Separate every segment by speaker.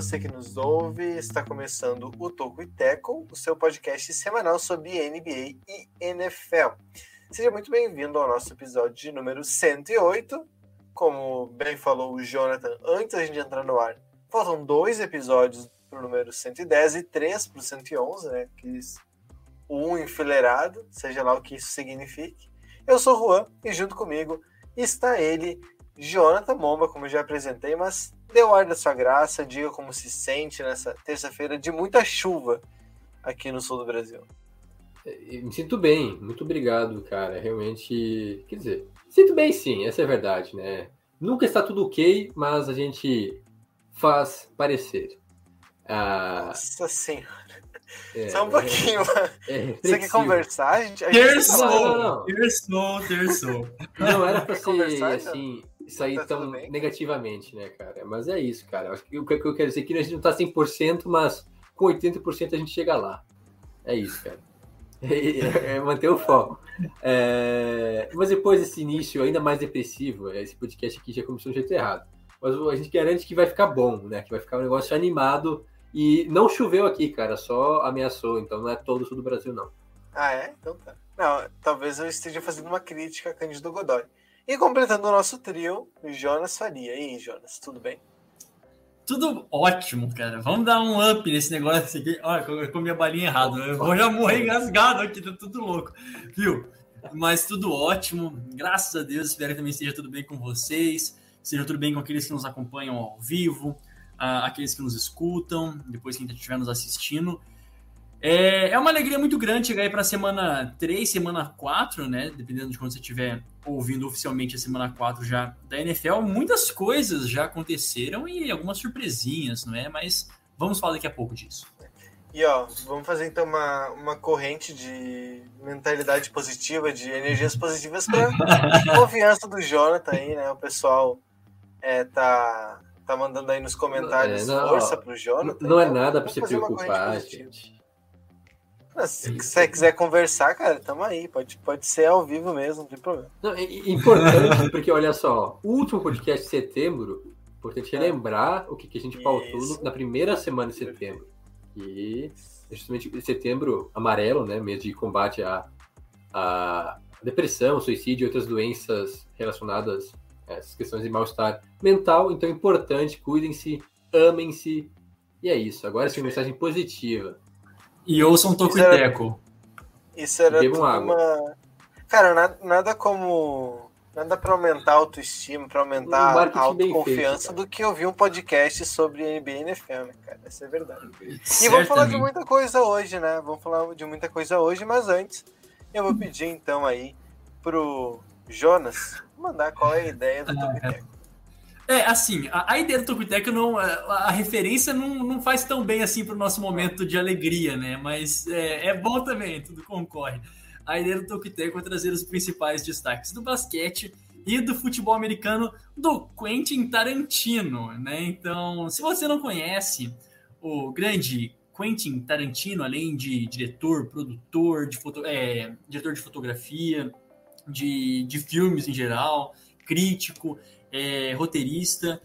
Speaker 1: você que nos ouve. Está começando o Toco e Teco, o seu podcast semanal sobre NBA e NFL. Seja muito bem-vindo ao nosso episódio de número 108. Como bem falou o Jonathan antes da gente entrar no ar, faltam dois episódios para o número 110 e três para o 111, né? Que um enfileirado, seja lá o que isso signifique. Eu sou o Juan e junto comigo está ele, Jonathan Momba, como já apresentei, mas dê o ar da sua graça, diga como se sente nessa terça-feira de muita chuva aqui no sul do Brasil.
Speaker 2: Eu me sinto bem, muito obrigado, cara. Realmente, quer dizer, sinto bem sim, essa é a verdade, né? Nunca está tudo ok, mas a gente faz parecer. Ah,
Speaker 1: Nossa senhora.
Speaker 2: é,
Speaker 1: Só um pouquinho.
Speaker 2: é
Speaker 1: Você quer conversar? A gente, a gente
Speaker 3: Terçou,
Speaker 2: Não, não, não.
Speaker 3: terçou, terçou.
Speaker 2: Não era pra ser
Speaker 1: conversar,
Speaker 2: assim, sair
Speaker 1: Tá
Speaker 2: tão
Speaker 1: bem?
Speaker 2: negativamente, né, cara? Mas é isso, cara. Acho que o que eu quero dizer é que a gente não tá 100%, mas com 80% a gente chega lá. É isso, cara. É, é manter o foco. É, mas depois desse início ainda mais depressivo, esse podcast aqui já começou do jeito errado. Mas a gente garante que vai ficar bom, né? Que vai ficar um negócio animado. E não choveu aqui, cara, só ameaçou. Então não é todo o sul do Brasil, não.
Speaker 1: Ah, é? Então tá. Não, talvez eu esteja fazendo uma crítica a Cândido Godoy. E completando o nosso trio, Jonas Faria. E aí, Jonas, tudo bem?
Speaker 3: Tudo ótimo, cara. Vamos dar um up nesse negócio aqui. Olha, eu comi a balinha errada. Eu vou já morrer engasgado aqui, tá tudo louco. Viu? Mas tudo ótimo. Graças a Deus, espero que também esteja tudo bem com vocês. Seja tudo bem com aqueles que nos acompanham ao vivo, aqueles que nos escutam, depois quem estiver nos assistindo. É, é uma alegria muito grande chegar aí para semana 3, semana 4, né? Dependendo de quando você estiver ouvindo oficialmente a semana 4 já da NFL. Muitas coisas já aconteceram e algumas surpresinhas, não é? Mas vamos falar daqui a pouco disso.
Speaker 1: E ó, vamos fazer então uma, uma corrente de mentalidade positiva, de energias positivas para confiança do Jonathan aí, né? O pessoal é, tá, tá mandando aí nos comentários
Speaker 2: É, não,
Speaker 1: força pro Jonathan.
Speaker 2: Não é
Speaker 1: então
Speaker 2: nada pra
Speaker 1: vamos
Speaker 2: se preocupar, gente.
Speaker 1: Se você quiser conversar, cara, tamo aí. Pode, pode ser ao vivo mesmo, não tem problema.
Speaker 2: Não, é importante, porque olha só, o último podcast de setembro, importante
Speaker 1: É.
Speaker 2: relembrar o que, que a gente pautou
Speaker 1: Isso.
Speaker 2: no- na primeira semana de setembro. E é justamente setembro amarelo, né? Mês de combate à, à depressão, suicídio e outras doenças relacionadas a essas questões de mal-estar mental. Então é importante, cuidem-se, amem-se. E é isso. Agora sim, mensagem positiva.
Speaker 3: E ouçam Toco
Speaker 1: Isso era-
Speaker 3: e Teco.
Speaker 1: Isso era
Speaker 2: Bebam
Speaker 1: tudo
Speaker 2: água.
Speaker 1: uma. Cara, nada, nada como. Nada pra aumentar a autoestima, pra aumentar
Speaker 2: Um
Speaker 1: a autoconfiança
Speaker 2: feito,
Speaker 1: do que ouvir um podcast sobre NBA e NFL, né, cara? Essa é verdade. E vamos falar de muita coisa hoje, né? Vamos falar de muita coisa hoje, mas antes eu vou pedir então aí pro Jonas mandar qual é a ideia do Tubiteco.
Speaker 3: É, assim, a, a ideia do Tokuteco não. A, a referência não, não faz tão bem assim para o nosso momento de alegria, né? Mas é, é bom também, tudo concorre. A ideia do Tokuteco é trazer os principais destaques do basquete e do futebol americano do Quentin Tarantino, né? Então, se você não conhece o grande Quentin Tarantino, além de diretor, produtor, de foto, é, diretor de fotografia, de, de filmes em geral, crítico, é, roteirista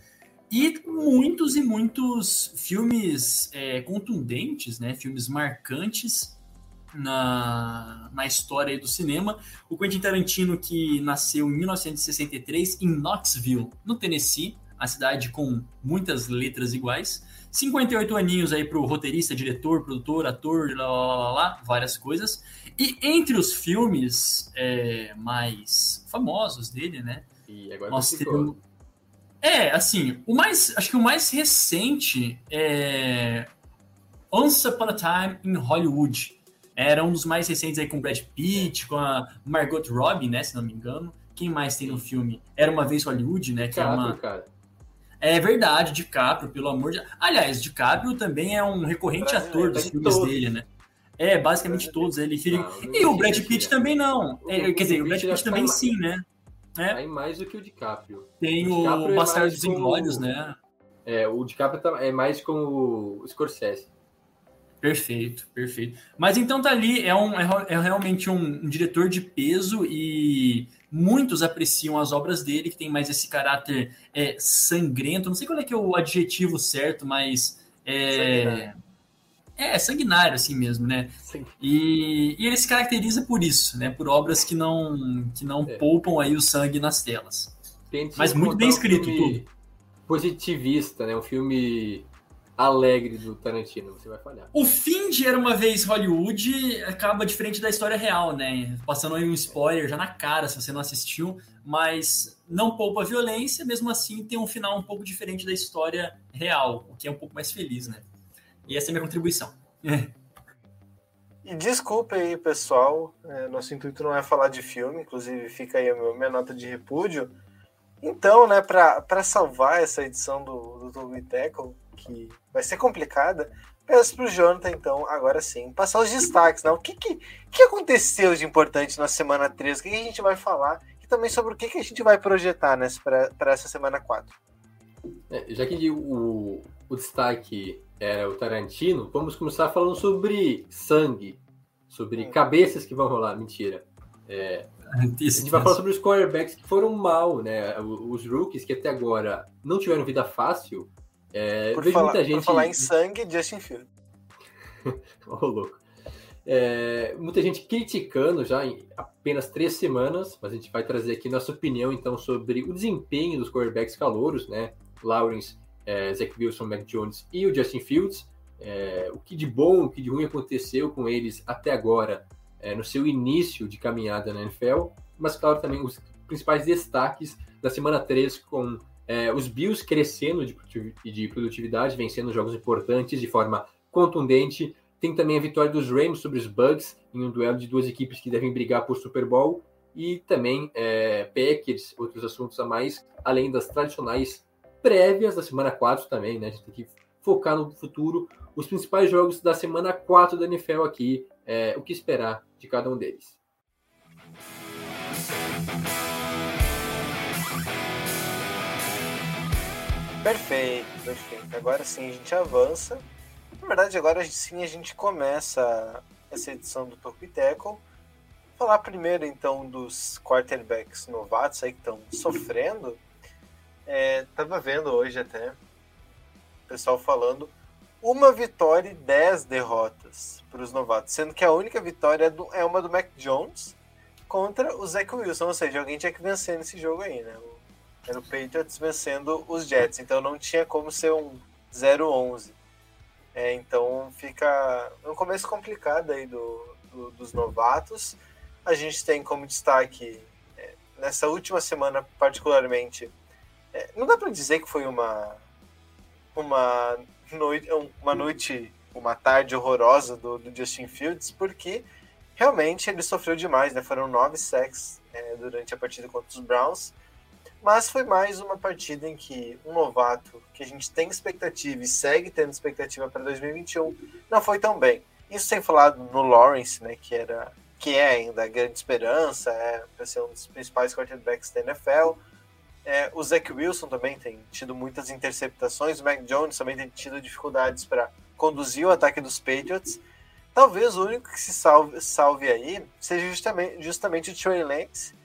Speaker 3: e muitos e muitos filmes é, contundentes, né? Filmes marcantes na, na história do cinema. O Quentin Tarantino, que nasceu em 1963 em Knoxville, no Tennessee, a cidade com muitas letras iguais. 58 aninhos aí pro roteirista, diretor, produtor, ator, lá, lá, lá, lá, várias coisas. E entre os filmes é, mais famosos dele, né?
Speaker 2: E agora
Speaker 3: Nós temos. É, assim, o mais. Acho que o mais recente é. Once Upon a Time in Hollywood. Era um dos mais recentes aí com Brad Pitt, com a Margot Robbie, né? Se não me engano. Quem mais tem no filme? Era uma vez Hollywood, né? Que é uma.
Speaker 2: cara.
Speaker 3: É verdade, DiCaprio, pelo amor de. Aliás, DiCaprio também é um recorrente
Speaker 1: Brasileiro,
Speaker 3: ator dos
Speaker 2: em
Speaker 3: filmes
Speaker 2: todos.
Speaker 3: dele, né? É, basicamente todos. Ele.
Speaker 2: Não,
Speaker 3: E o Brad Pitt também não. É, quer dizer, o Brad
Speaker 2: Pitt
Speaker 3: também sim, né?
Speaker 2: É. Em mais do que o DiCaprio.
Speaker 3: Tem o, o é Bastardos dos Inglórios, né?
Speaker 2: É, o DiCaprio tá, é mais com o Scorsese.
Speaker 3: Perfeito, perfeito. Mas então tá ali, é, um, é, é realmente um, um, diretor de peso e muitos apreciam as obras dele, que tem mais esse caráter é, sangrento. Não sei qual é que é o adjetivo certo, mas é, é sanguinário assim mesmo, né? E, e, ele se caracteriza por isso, né? Por obras que não que não é. poupam aí o sangue nas telas. Mas muito bem escrito, um tudo.
Speaker 2: Positivista, né? Um filme alegre do Tarantino, você vai falhar.
Speaker 3: O fim de Era Uma Vez Hollywood acaba diferente da história real, né? Passando aí um spoiler já na cara, se você não assistiu, mas não poupa violência, mesmo assim tem um final um pouco diferente da história real, o que é um pouco mais feliz, né? E essa é a minha contribuição.
Speaker 1: E desculpe aí, pessoal, é, nosso intuito não é falar de filme, inclusive fica aí a minha nota de repúdio. Então, né, para salvar essa edição do, do Togo Tackle, que vai ser complicada, peço para o Jonathan, então, agora sim, passar os destaques. Né? O que, que, que aconteceu de importante na semana 3? O que, que a gente vai falar? E também sobre o que, que a gente vai projetar né, para essa semana 4.
Speaker 2: É, já que o, o destaque era o Tarantino, vamos começar falando sobre sangue, sobre hum. cabeças que vão rolar. Mentira. É, a gente vai falar sobre os quarterbacks que foram mal, né? Os rookies que até agora não tiveram vida fácil,
Speaker 1: é, por, falar, muita gente... por falar em sangue, Justin Field.
Speaker 2: Ô, oh, louco. É, muita gente criticando já em apenas três semanas, mas a gente vai trazer aqui nossa opinião então sobre o desempenho dos quarterbacks calouros, né? Lawrence, é, Zach Wilson, Mac Jones e o Justin Fields. É, o que de bom, o que de ruim aconteceu com eles até agora é, no seu início de caminhada na NFL, mas claro também os principais destaques da semana 3 com é, os Bills crescendo de, de produtividade, vencendo jogos importantes de forma contundente. Tem também a vitória dos Rams sobre os Bucks em um duelo de duas equipes que devem brigar por Super Bowl. E também é, Packers, outros assuntos a mais, além das tradicionais prévias da semana 4 também, né? A gente tem que focar no futuro. Os principais jogos da semana 4 da NFL aqui, é, o que esperar de cada um deles.
Speaker 1: Perfeito, perfeito. Agora sim a gente avança. Na verdade, agora sim a gente começa essa edição do Toco Tackle. Falar primeiro então dos quarterbacks novatos aí que estão sofrendo. É, tava vendo hoje até o pessoal falando uma vitória e dez derrotas para os novatos, sendo que a única vitória é, é uma do Mac Jones contra o Zach Wilson, ou seja, alguém tinha que vencer nesse jogo aí, né? Era o Patriots vencendo os Jets, então não tinha como ser um 0-11. É, então fica um começo complicado aí do, do, dos novatos. A gente tem como destaque, é, nessa última semana particularmente, não dá para dizer que foi uma, uma, noite, uma noite, uma tarde horrorosa do, do Justin Fields, porque realmente ele sofreu demais, né? Foram nove sacks é, durante a partida contra os Browns mas foi mais uma partida em que um novato que a gente tem expectativa e segue tendo expectativa para 2021 não foi tão bem. Isso sem falar no Lawrence, né, que era que é ainda a grande esperança, é para ser um dos principais quarterbacks da NFL. É, o Zach Wilson também tem tido muitas interceptações, o Mac Jones também tem tido dificuldades para conduzir o ataque dos Patriots. Talvez o único que se salve, salve aí seja justamente, justamente o Trey Lance,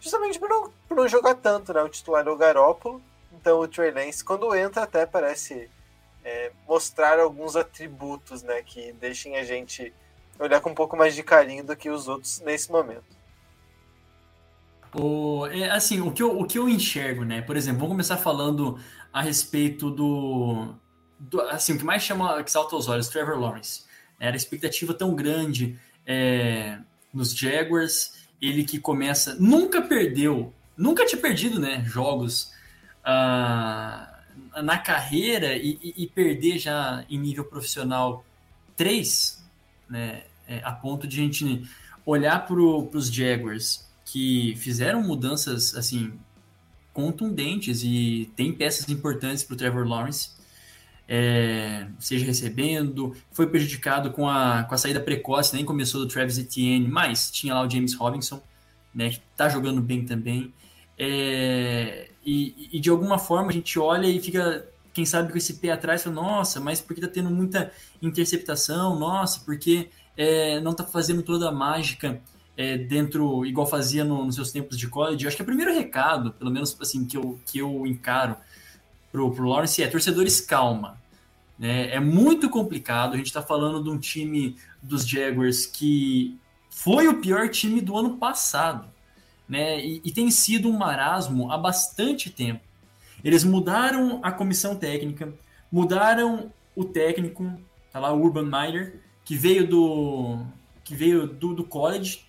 Speaker 1: justamente por não, por não jogar tanto, né? O titular é o Garópolo, então o Trey Lance, quando entra, até parece é, mostrar alguns atributos, né? Que deixem a gente olhar com um pouco mais de carinho do que os outros nesse momento.
Speaker 3: O, é, assim, o que, eu, o que eu enxergo, né? Por exemplo, vamos começar falando a respeito do, do assim, o que mais chama, que salta aos olhos, Trevor Lawrence. Era a expectativa tão grande é, nos Jaguars, ele que começa, nunca perdeu, nunca tinha perdido, né, jogos uh, na carreira e, e, e, perder já em nível profissional três, né, é, a ponto de a gente olhar para os Jaguars que fizeram mudanças assim contundentes e tem peças importantes para o Trevor Lawrence é, seja recebendo, foi prejudicado com a, com a saída precoce, nem começou do Travis Etienne, mas tinha lá o James Robinson, né, que tá jogando bem também. É, e, e, de alguma forma a gente olha e fica, quem sabe, com esse pé atrás, fala, nossa, mas porque tá tendo muita interceptação? Nossa, porque é, não tá fazendo toda a mágica é, dentro, igual fazia no, nos seus tempos de college? Acho que o primeiro recado, pelo menos assim, que eu, que eu encaro pro, pro Lawrence é torcedores, calma. Né? É muito complicado, a gente está falando de um time dos Jaguars que foi o pior time do ano passado né? E, e tem sido um marasmo há bastante tempo. Eles mudaram a comissão técnica, mudaram o técnico, tá lá o Urban Meyer, que veio do que veio do, do college,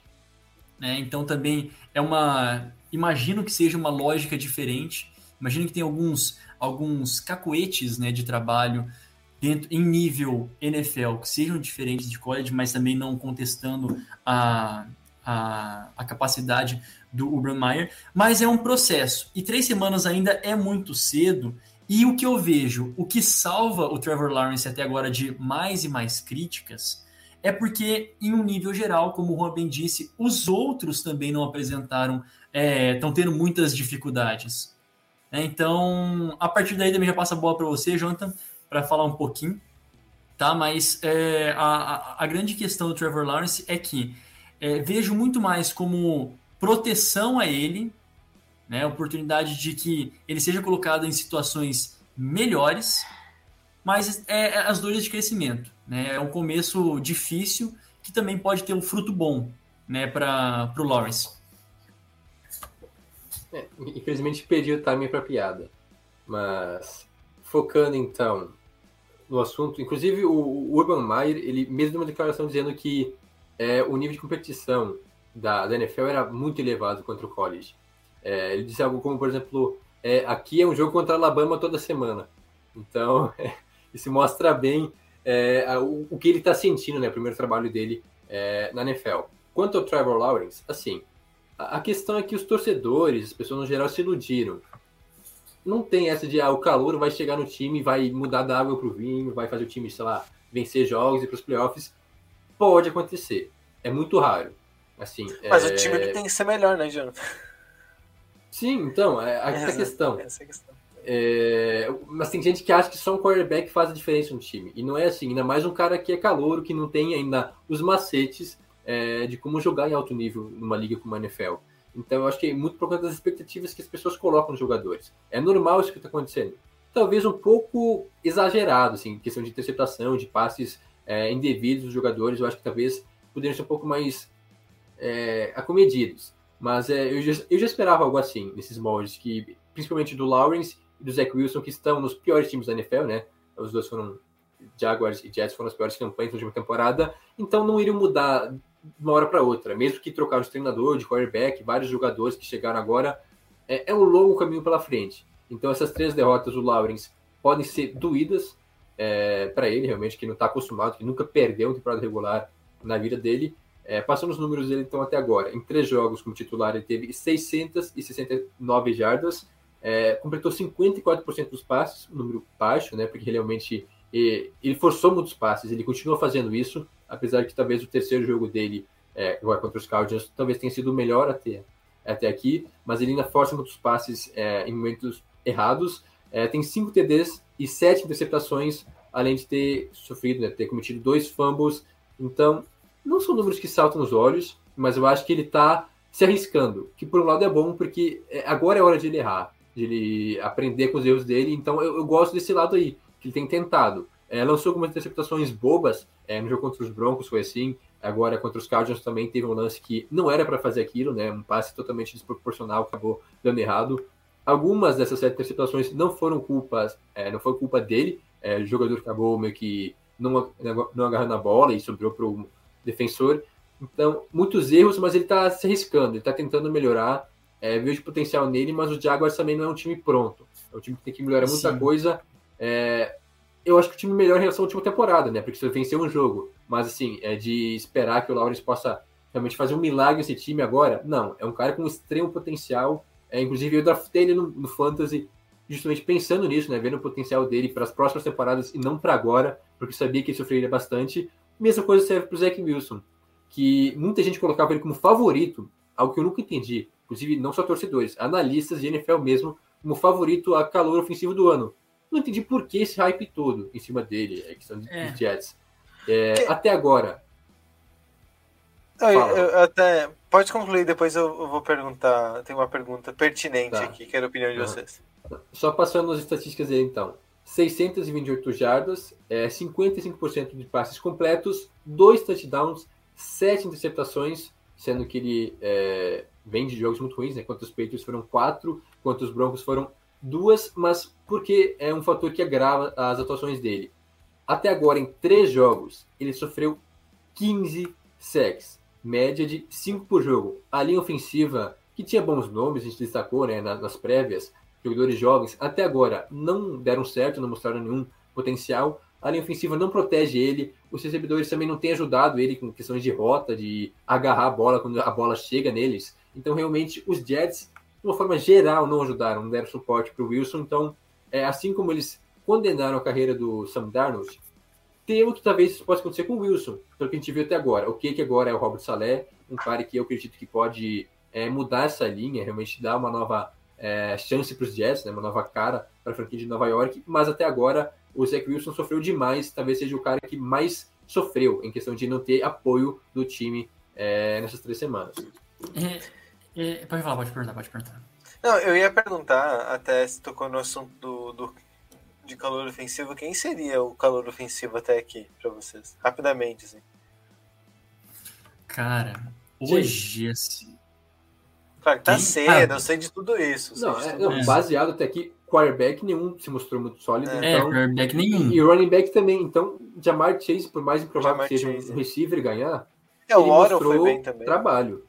Speaker 3: né? Então também é uma imagino que seja uma lógica diferente. Imagino que tem alguns alguns cacoetes, né, de trabalho dentro em nível NFL que sejam diferentes de college, mas também não contestando a, a, a capacidade do Urban Meyer, mas é um processo. E três semanas ainda é muito cedo. E o que eu vejo, o que salva o Trevor Lawrence até agora de mais e mais críticas, é porque, em um nível geral, como o Juan bem disse, os outros também não apresentaram, estão é, tendo muitas dificuldades. É, então, a partir daí também já passa a bola para você, Jonathan, para falar um pouquinho. Tá? Mas é, a, a, a, grande questão do Trevor Lawrence é que é, vejo muito mais como proteção a ele, né, oportunidade de que ele seja colocado em situações melhores, mas é, é as dores de crescimento. Né, é um começo difícil que também pode ter um fruto bom né, para o Lawrence.
Speaker 2: É, infelizmente perdi o timing para piada, mas focando então no assunto, inclusive o Urban Meyer, ele mesmo uma declaração dizendo que é, o nível de competição da, da NFL era muito elevado contra o college. É, ele disse algo como, por exemplo, é, aqui é um jogo contra a Alabama toda semana. Então, isso mostra bem é, o, o, que ele está sentindo, né? O primeiro trabalho dele é, na NFL. Quanto ao Trevor Lawrence, assim, a, a, questão é que os torcedores, as pessoas no geral, se iludiram. Não tem essa de, ah, o calor vai chegar no time, vai mudar da água para o vinho, vai fazer o time, sei lá, vencer jogos e para os playoffs. Pode acontecer. É muito raro. Assim,
Speaker 1: Mas
Speaker 2: é...
Speaker 1: o time tem que ser melhor, né, Jonathan?
Speaker 2: Sim, então, é, essa, é, questão. Essa é a questão. É, mas tem gente que acha que só um quarterback faz a diferença no time. E não é assim, ainda mais um cara que é calouro, que não tem ainda os macetes é, de como jogar em alto nível numa liga como a NFL. Então eu acho que é muito por conta das expectativas que as pessoas colocam nos jogadores. É normal isso que está acontecendo. Talvez um pouco exagerado, assim, questão de interceptação, de passes é, indevidos dos jogadores. Eu acho que talvez poderiam ser um pouco mais é, acomedidos. Mas é, eu, já, eu já esperava algo assim, nesses moldes, que, principalmente do Lawrence e do Zach Wilson, que estão nos piores times da NFL, né? Os dois foram, Jaguars e Jets foram as piores campanhas da última temporada, então não iriam mudar de uma hora para outra. Mesmo que trocaram de treinador, de quarterback, vários jogadores que chegaram agora, é, é um longo caminho pela frente. Então essas três derrotas do Lawrence podem ser doídas é, para ele, realmente, que não está acostumado, que nunca perdeu uma temporada regular na vida dele, é, passando os números dele então até agora, em três jogos como titular ele teve 669 jardas, é, completou 54% dos passes, um número baixo, né, porque realmente ele, forçou muitos passes, ele continua fazendo isso, apesar que talvez o terceiro jogo dele, é, agora contra os Cardinals, talvez tenha sido o melhor até, até aqui, mas ele ainda força muitos passes é, em momentos errados, é, tem cinco TDs e sete interceptações, além de ter sofrido, né, ter cometido dois fumbles, então não são números que saltam nos olhos, mas eu acho que ele está se arriscando, que por um lado é bom, porque é, agora é hora de ele errar, de ele aprender com os erros dele, então eu, eu gosto desse lado aí, que ele tem tentado. É, lançou algumas interceptações bobas, é, no jogo contra os Broncos foi assim, agora contra os Cardinals também teve um lance que não era para fazer aquilo, né, um passe totalmente desproporcional, acabou dando errado. Algumas dessas interceptações não foram culpas, é, não foi culpa dele, é, o jogador acabou meio que não, não agarrando a bola e sobrou para o defensor. Então, muitos erros, mas ele está se arriscando, ele está tentando melhorar. É, vejo potencial nele, mas o Jaguars também não é um time pronto. É um time que tem que melhorar muita Sim. coisa. É, eu acho que o time melhor em relação à última temporada, né? Porque você venceu um jogo. Mas, assim, é de esperar que o Lawrence possa realmente fazer um milagre nesse time agora. Não, é um cara com extremo potencial. É, inclusive, eu draftei ele no, no Fantasy justamente pensando nisso, né? Vendo o potencial dele para as próximas temporadas e não para agora, porque sabia que ele sofreria bastante. Mesma coisa serve para o Zach Wilson, que muita gente colocava ele como favorito, algo que eu nunca entendi. Inclusive não só torcedores, analistas de NFL mesmo, como favorito a calor ofensivo do ano. Não entendi por que esse hype todo em cima dele, a questão dos
Speaker 3: É.
Speaker 2: Jets. É, até agora,
Speaker 1: Eu- eu- até pode concluir, depois eu, eu vou perguntar. Tem uma pergunta pertinente
Speaker 2: Tá.
Speaker 1: aqui, quero a opinião de
Speaker 2: Tá.
Speaker 1: vocês.
Speaker 2: Só passando as estatísticas dele, então. 628 jardas, é, 55% de passes completos, dois touchdowns, sete interceptações, sendo que ele é, vem de jogos muito ruins, né? Quanto os Patriots foram quatro, quanto os Broncos foram duas, mas porque é um fator que agrava as atuações dele. Até agora, em três jogos, ele sofreu 15 sacks, média de 5 por jogo. A linha ofensiva, que tinha bons nomes, a gente destacou né, na- nas prévias, jogadores jovens, até agora não deram certo, não mostraram nenhum potencial. A linha ofensiva não protege ele, os recebedores também não têm ajudado ele com questões de rota, de agarrar a bola quando a bola chega neles. Então, realmente, os Jets, de uma forma geral, não ajudaram, não deram suporte para o Wilson. Então, é, assim como eles condenaram a carreira do Sam Darnold, temo que talvez isso possa acontecer com o Wilson, pelo que a gente viu até agora. O que que agora é o Robert Saleh, um cara que eu acredito que pode é, mudar essa linha, realmente dar uma nova é, chance para os Jets, né, uma nova cara para a franquia de Nova York, mas até agora o Zach Wilson sofreu demais, talvez seja o cara que mais sofreu em questão de não ter apoio do time é, nessas três semanas.
Speaker 3: É, é, pode falar, pode perguntar, pode perguntar.
Speaker 1: Não, eu ia perguntar, até se tocou no assunto do, do- de calor ofensivo, quem seria o calor ofensivo até aqui para vocês? Rapidamente, assim.
Speaker 3: Cara, hoje, assim,
Speaker 1: Claro que tá
Speaker 3: Quem?
Speaker 1: cedo,
Speaker 3: Ah.
Speaker 1: eu sei de tudo isso.
Speaker 2: Não, é,
Speaker 1: tudo
Speaker 2: não,
Speaker 1: isso.
Speaker 2: baseado até aqui, quarterback nenhum se mostrou muito sólido,
Speaker 1: É.
Speaker 3: é,
Speaker 2: então
Speaker 3: quarterback nenhum.
Speaker 2: E running back também. Então, Jamar Chase, por mais improvável
Speaker 1: Jamar
Speaker 2: que seja
Speaker 1: Chase.
Speaker 2: um receiver ganhar,
Speaker 1: É, o
Speaker 2: ele
Speaker 1: Waddle foi
Speaker 2: mostrou
Speaker 1: bem também.
Speaker 2: trabalho.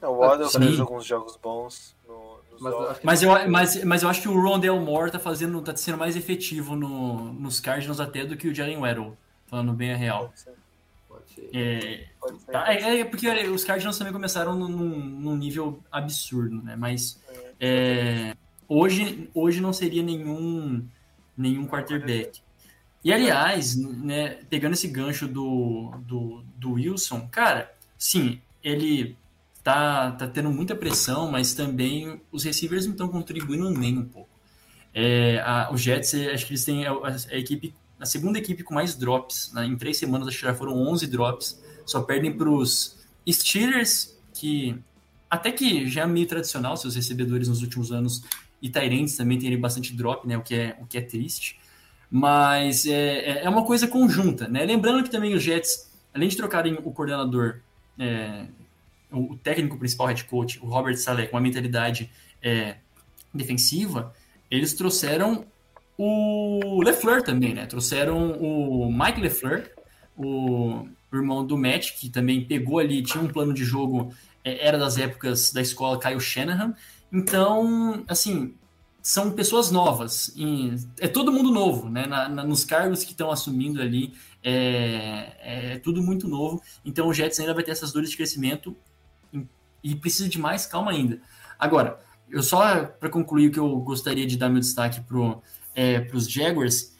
Speaker 1: É, o Waddle fez alguns jogos bons no, nos
Speaker 2: Mas eu
Speaker 1: jogos.
Speaker 2: acho que
Speaker 3: Mas eu, mas, mas eu acho que o Rondell Moore tá fazendo, tá sendo mais efetivo no, nos Cardinals até do que o Jalen Waddle, falando bem a real.
Speaker 1: Pode ser,
Speaker 2: Pode ser.
Speaker 1: pode
Speaker 3: É,
Speaker 1: ser,
Speaker 3: Tá, é, é porque os Cardinals também começaram num, num nível absurdo, né? Mas é, hoje, hoje não seria nenhum, nenhum quarterback. E aliás, né, pegando esse gancho do, do, do Wilson, cara, sim, ele tá, tá tendo muita pressão, mas também os receivers não estão contribuindo nem um pouco. É, a- os Jets, é, acho que eles têm a, a equipe, a segunda equipe com mais drops. né? Em três semanas, acho que já foram 11 drops. Só perdem para os Steelers, que até que já é meio tradicional, seus recebedores nos últimos anos, e Tyrants também tem bastante drop, né? O que é, o que é triste. Mas é, é- é uma coisa conjunta, né? Lembrando que também os Jets, além de trocarem o coordenador, é, o, técnico principal, head coach, o Robert Saleh, com uma mentalidade é, defensiva, eles trouxeram o LeFleur também, né? Trouxeram o Mike LeFleur, o irmão do Matt, que também pegou ali, tinha um plano de jogo, é, era das épocas da escola Kyle Shanahan. Então, assim, são pessoas novas. é todo mundo novo, né? Na- na- nos cargos que estão assumindo ali, é, é tudo muito novo. Então, o Jets ainda vai ter essas dores de crescimento e, precisa de mais calma ainda. Agora, eu só para concluir que eu gostaria de dar meu destaque para é, os Jaguars,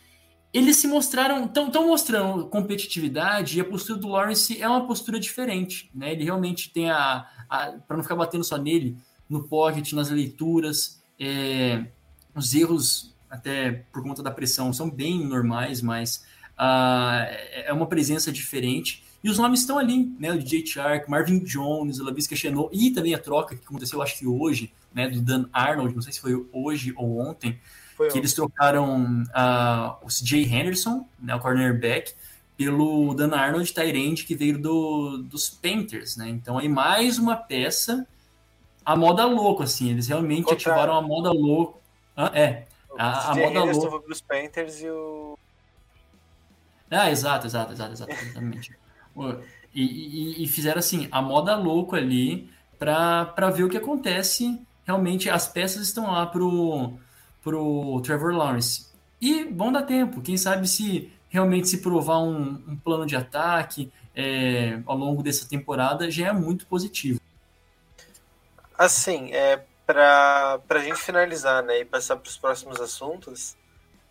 Speaker 3: eles se mostraram, estão mostrando competitividade e a postura do Lawrence é uma postura diferente, né? Ele realmente tem a, a para não ficar batendo só nele, no pocket, nas leituras, é, os erros até por conta da pressão são bem normais, mas ah, é uma presença diferente. E os nomes estão ali, né? O DJ Shark, Marvin Jones, o Lavisca Chenot e também a troca que aconteceu, acho que hoje, né? Do Dan Arnold, não sei se foi hoje ou ontem,
Speaker 1: Foi
Speaker 3: que
Speaker 1: um-
Speaker 3: eles trocaram ah, o CJ Henderson, né, o cornerback, pelo Dan Arnold Tyrande, que veio do, dos Panthers, né? Então aí mais uma peça a moda louco, assim, eles realmente
Speaker 1: Contra-
Speaker 3: ativaram a moda louco. Ah, é, a- a moda
Speaker 1: Henderson
Speaker 3: louca.
Speaker 1: foi pros Panthers e o.
Speaker 3: Ah, exato, exato, exato, exato, exatamente. E, e- e fizeram assim, a moda louco ali para ver o que acontece. Realmente as peças estão lá pro, pro Trevor Lawrence. E vão dar tempo, quem sabe se realmente se provar um, um plano de ataque é, ao longo dessa temporada já é muito positivo.
Speaker 1: Assim, é, para a gente finalizar né, e passar para os próximos assuntos,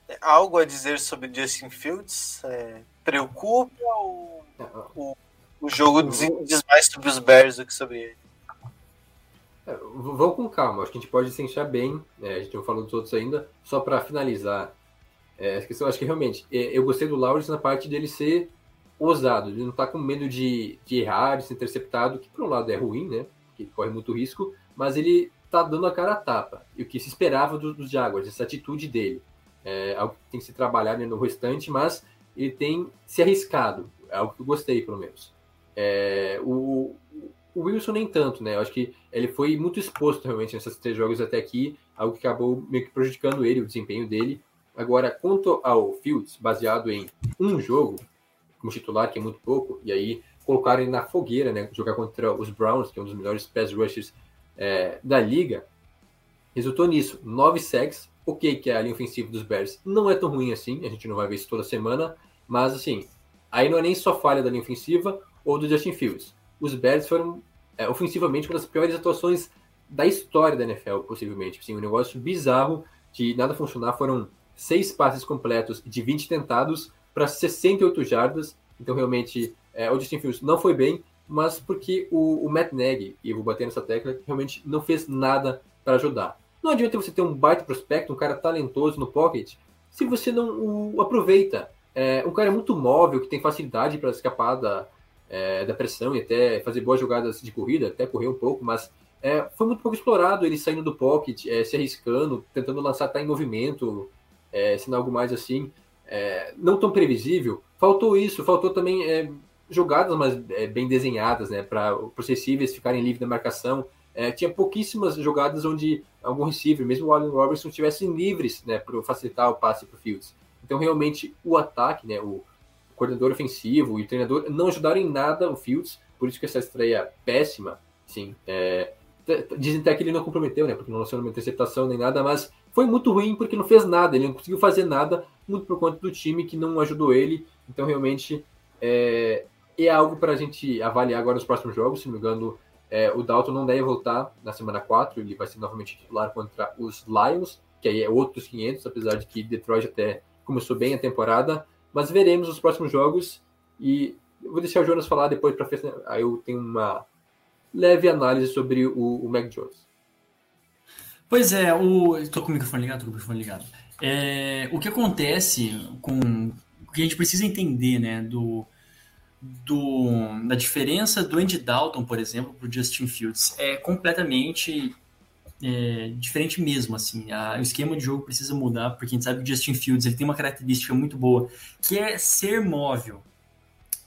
Speaker 1: é, algo a dizer sobre Justin Fields? É, preocupa ou o, jogo diz, diz mais sobre os Bears do que sobre ele?
Speaker 2: É, vamos com calma, acho que a gente pode encher bem, é, a gente não falou dos outros ainda, só para finalizar é, essa questão, acho que realmente, é, eu gostei do Lawrence na parte dele ser ousado, ele não tá com medo de, de errar, de ser interceptado, que por um lado é ruim, né, que corre muito risco, mas ele tá dando a cara a tapa, e o que se esperava dos, dos Jaguars, essa atitude dele, é algo que tem que se trabalhar né, no restante, mas ele tem se arriscado, é algo que eu gostei, pelo menos. É, o, o Wilson nem tanto, né? Eu acho que ele foi muito exposto realmente nesses três jogos até aqui, algo que acabou meio que prejudicando ele, o desempenho dele. Agora, quanto ao Fields, baseado em um jogo, como titular, que é muito pouco, e aí colocaram ele na fogueira, né? Jogar contra os Browns, que é um dos melhores pass rushers é, da liga, resultou nisso. Nove sacks, ok que a linha ofensiva dos Bears não é tão ruim assim, a gente não vai ver isso toda semana, mas assim, aí não é nem só falha da linha ofensiva ou do Justin Fields os Bears foram é, ofensivamente uma das piores atuações da história da NFL, possivelmente. Assim, um negócio bizarro de nada funcionar. Foram seis passes completos de 20 tentados para 68 jardas. Então, realmente, é, o Justin Fields não foi bem, mas porque o, o Matt Nagy, e eu vou bater nessa tecla, realmente não fez nada para ajudar. Não adianta você ter um baita prospecto, um cara talentoso no pocket, se você não o aproveita. É, um cara muito móvel, que tem facilidade para escapar da, é, da pressão e até fazer boas jogadas de corrida, até correr um pouco, mas é, foi muito pouco explorado ele saindo do pocket, é, se arriscando, tentando lançar, tá em movimento, é, sendo algo mais assim, é, não tão previsível. Faltou isso, faltou também é, jogadas mais é, bem desenhadas, né, para os receivers ficarem livres da marcação. É, tinha pouquíssimas jogadas onde algum receiver, mesmo o Allen Robertson, estivessem livres né, para facilitar o passe para o Fields. Então, realmente, o ataque, né, o, coordenador ofensivo e o treinador não ajudaram em nada o Fields, por isso que essa estreia péssima, sim, é, dizem até que ele não comprometeu, né, porque não lançou uma interceptação nem nada, mas foi muito ruim porque não fez nada, ele não conseguiu fazer nada, muito por conta do time que não ajudou ele, então realmente é, é algo para a gente avaliar agora nos próximos jogos, se não me engano, é, o Dalton não deve voltar na semana 4, ele vai ser novamente titular contra os Lions, que aí é outros 500, apesar de que Detroit até começou bem a temporada, mas veremos os próximos jogos e eu vou deixar o Jonas falar depois para aí eu tenho uma leve análise sobre o, o Mac Jones.
Speaker 3: Pois é, o estou com o microfone ligado, tô com o microfone ligado. É, o que acontece com o que a gente precisa entender, né, do, do da diferença do Andy Dalton, por exemplo, para o Justin Fields é completamente é, diferente mesmo, assim. A, o esquema de jogo precisa mudar, porque a gente sabe que o Justin Fields ele tem uma característica muito boa, que é ser móvel.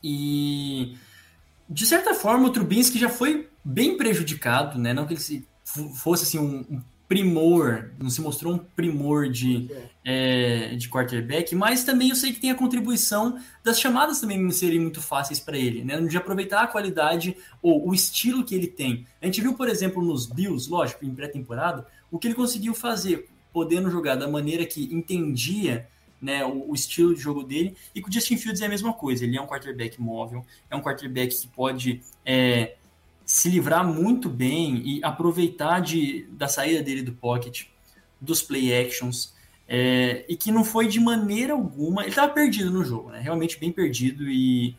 Speaker 3: E, de certa forma, o Trubinsky já foi bem prejudicado, né? Não que ele fosse assim, um, um primor, não se mostrou um primor de, é, de quarterback, mas também eu sei que tem a contribuição das chamadas também não serem muito fáceis para ele, né? De aproveitar a qualidade ou o estilo que ele tem. A gente viu, por exemplo, nos Bills, lógico, em pré-temporada, o que ele conseguiu fazer, podendo jogar da maneira que entendia né, o, o, estilo de jogo dele. E com o Justin Fields é a mesma coisa. Ele é um quarterback móvel, é um quarterback que pode é, se livrar muito bem e aproveitar de, da saída dele do pocket, dos play actions, é, e que não foi de maneira alguma. Ele estava perdido no jogo, né? realmente bem perdido, e,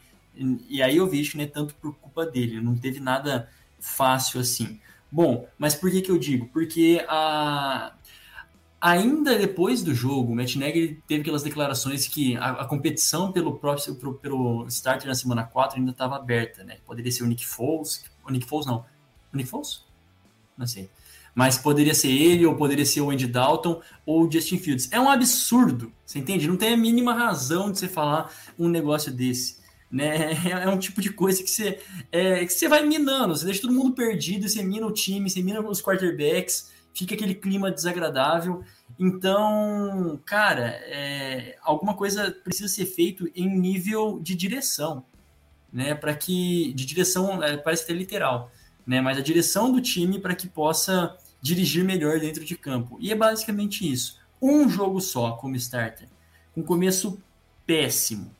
Speaker 3: e aí eu vejo que não é tanto por culpa dele, não teve nada fácil assim. Bom, mas por que, que eu digo? Porque a, ainda depois do jogo, o Matt Nagy teve aquelas declarações que a, a competição pelo próprio pelo, pelo starter na semana 4 ainda estava aberta, né? Poderia ser o Nick Foles, o Nick Foles não. O Nick Foles? Não sei. Mas poderia ser ele, ou poderia ser o Andy Dalton, ou o Justin Fields. É um absurdo, você entende? Não tem a mínima razão de você falar um negócio desse. Né? É um tipo de coisa que você, é, que você vai minando, você deixa todo mundo perdido, você mina o time, você mina os quarterbacks, fica aquele clima desagradável. Então, cara, é, alguma coisa precisa ser feito em nível de direção né, para que de direção é, parece ter literal, né, mas a direção do time para que possa dirigir melhor dentro de campo. E é basicamente isso. Um jogo só como starter, com começo péssimo,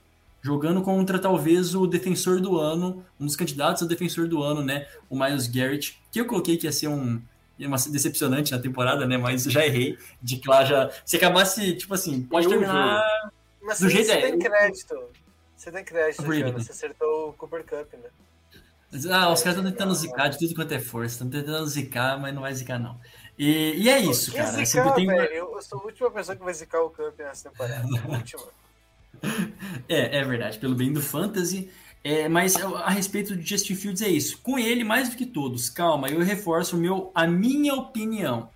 Speaker 3: jogando contra talvez o defensor do ano, um dos candidatos ao defensor do ano, né, o Miles Garrett, que eu coloquei que ia ser um uma decepcionante na temporada, né? Mas já errei. De que lá já. Se acabasse, tipo assim, pode terminar.
Speaker 1: Mas do jeito é. tem crédito. Você tem crédito, Jana. Você acertou o Cooper Cup, né?
Speaker 3: Ah, os caras estão tentando zicar de tudo quanto é força. Estão tentando zicar, mas não vai zicar, não. E, e é isso,
Speaker 1: Que
Speaker 3: cara.
Speaker 1: Zicar,
Speaker 3: eu tenho-?
Speaker 1: Eu sou a última pessoa que vai zicar o Cup nessa temporada. última.
Speaker 3: É, é verdade, pelo bem do fantasy. É, mas a respeito de Justin Fields é isso. Com ele, mais do que todos, calma, eu reforço o meu, a minha opinião.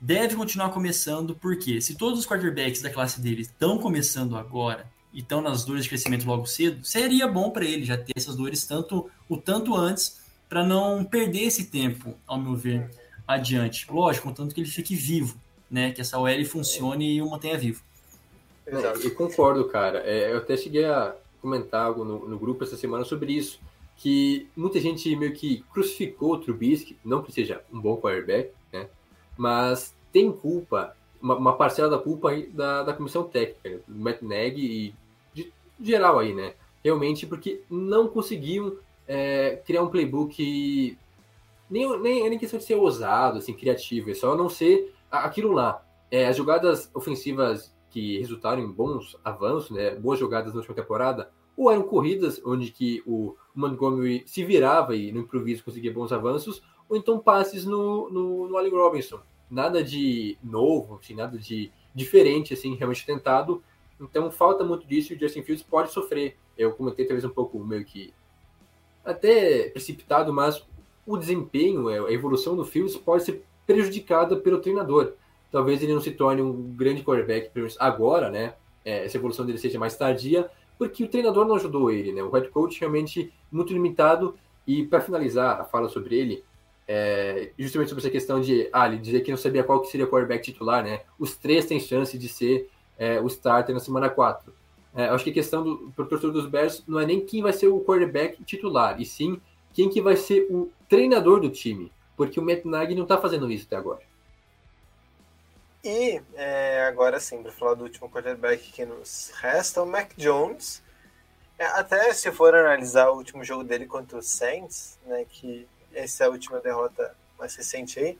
Speaker 3: Deve continuar começando, porque se todos os quarterbacks da classe dele estão começando agora e estão nas dores de crescimento logo cedo, seria bom para ele já ter essas dores tanto o tanto antes para não perder esse tempo, ao meu ver, adiante. Lógico, contanto que ele fique vivo, né? Que essa OL funcione e o mantenha vivo.
Speaker 1: Exato.
Speaker 2: E concordo, cara. É, eu até cheguei a comentar algo no, no grupo essa semana sobre isso, que muita gente meio que crucificou o Trubisky, não que seja um bom quarterback, né? Mas tem culpa, uma, uma parcela da culpa aí da, da comissão técnica, do Matt Nagy e geral aí, né? Realmente porque não conseguiam é, criar um playbook nem, nem, nem questão de ser ousado, assim, criativo, é só não ser aquilo lá. É, as jogadas ofensivas que resultaram em bons avanços, né, boas jogadas na última temporada, ou eram corridas onde que o Montgomery se virava e no improviso conseguia bons avanços, ou então passes no, no, no Allen Robinson. Nada de novo, assim, nada de diferente, assim, realmente tentado. Então falta muito disso e o Justin Fields pode sofrer. Eu comentei talvez um pouco meio que até precipitado, mas o desempenho, é, a evolução do Fields pode ser prejudicada pelo treinador. Talvez ele não se torne um grande quarterback agora, né? É, essa evolução dele seja mais tardia, porque o treinador não ajudou ele, né? O head coach realmente muito limitado. E para finalizar a fala sobre ele, é, justamente sobre essa questão de ah, ele dizer que não sabia qual que seria o quarterback titular, né? Os três têm chance de ser é, o starter na semana 4. É, acho que a questão do pro torcedor dos Bears não é nem quem vai ser o quarterback titular, e sim quem que vai ser o treinador do time, porque o Matt Nagy não tá fazendo isso até agora.
Speaker 1: E é, agora sim, para falar do último quarterback que nos resta, o Mac Jones. É, até se for analisar o último jogo dele contra o Saints, né, que essa é a última derrota mais recente aí,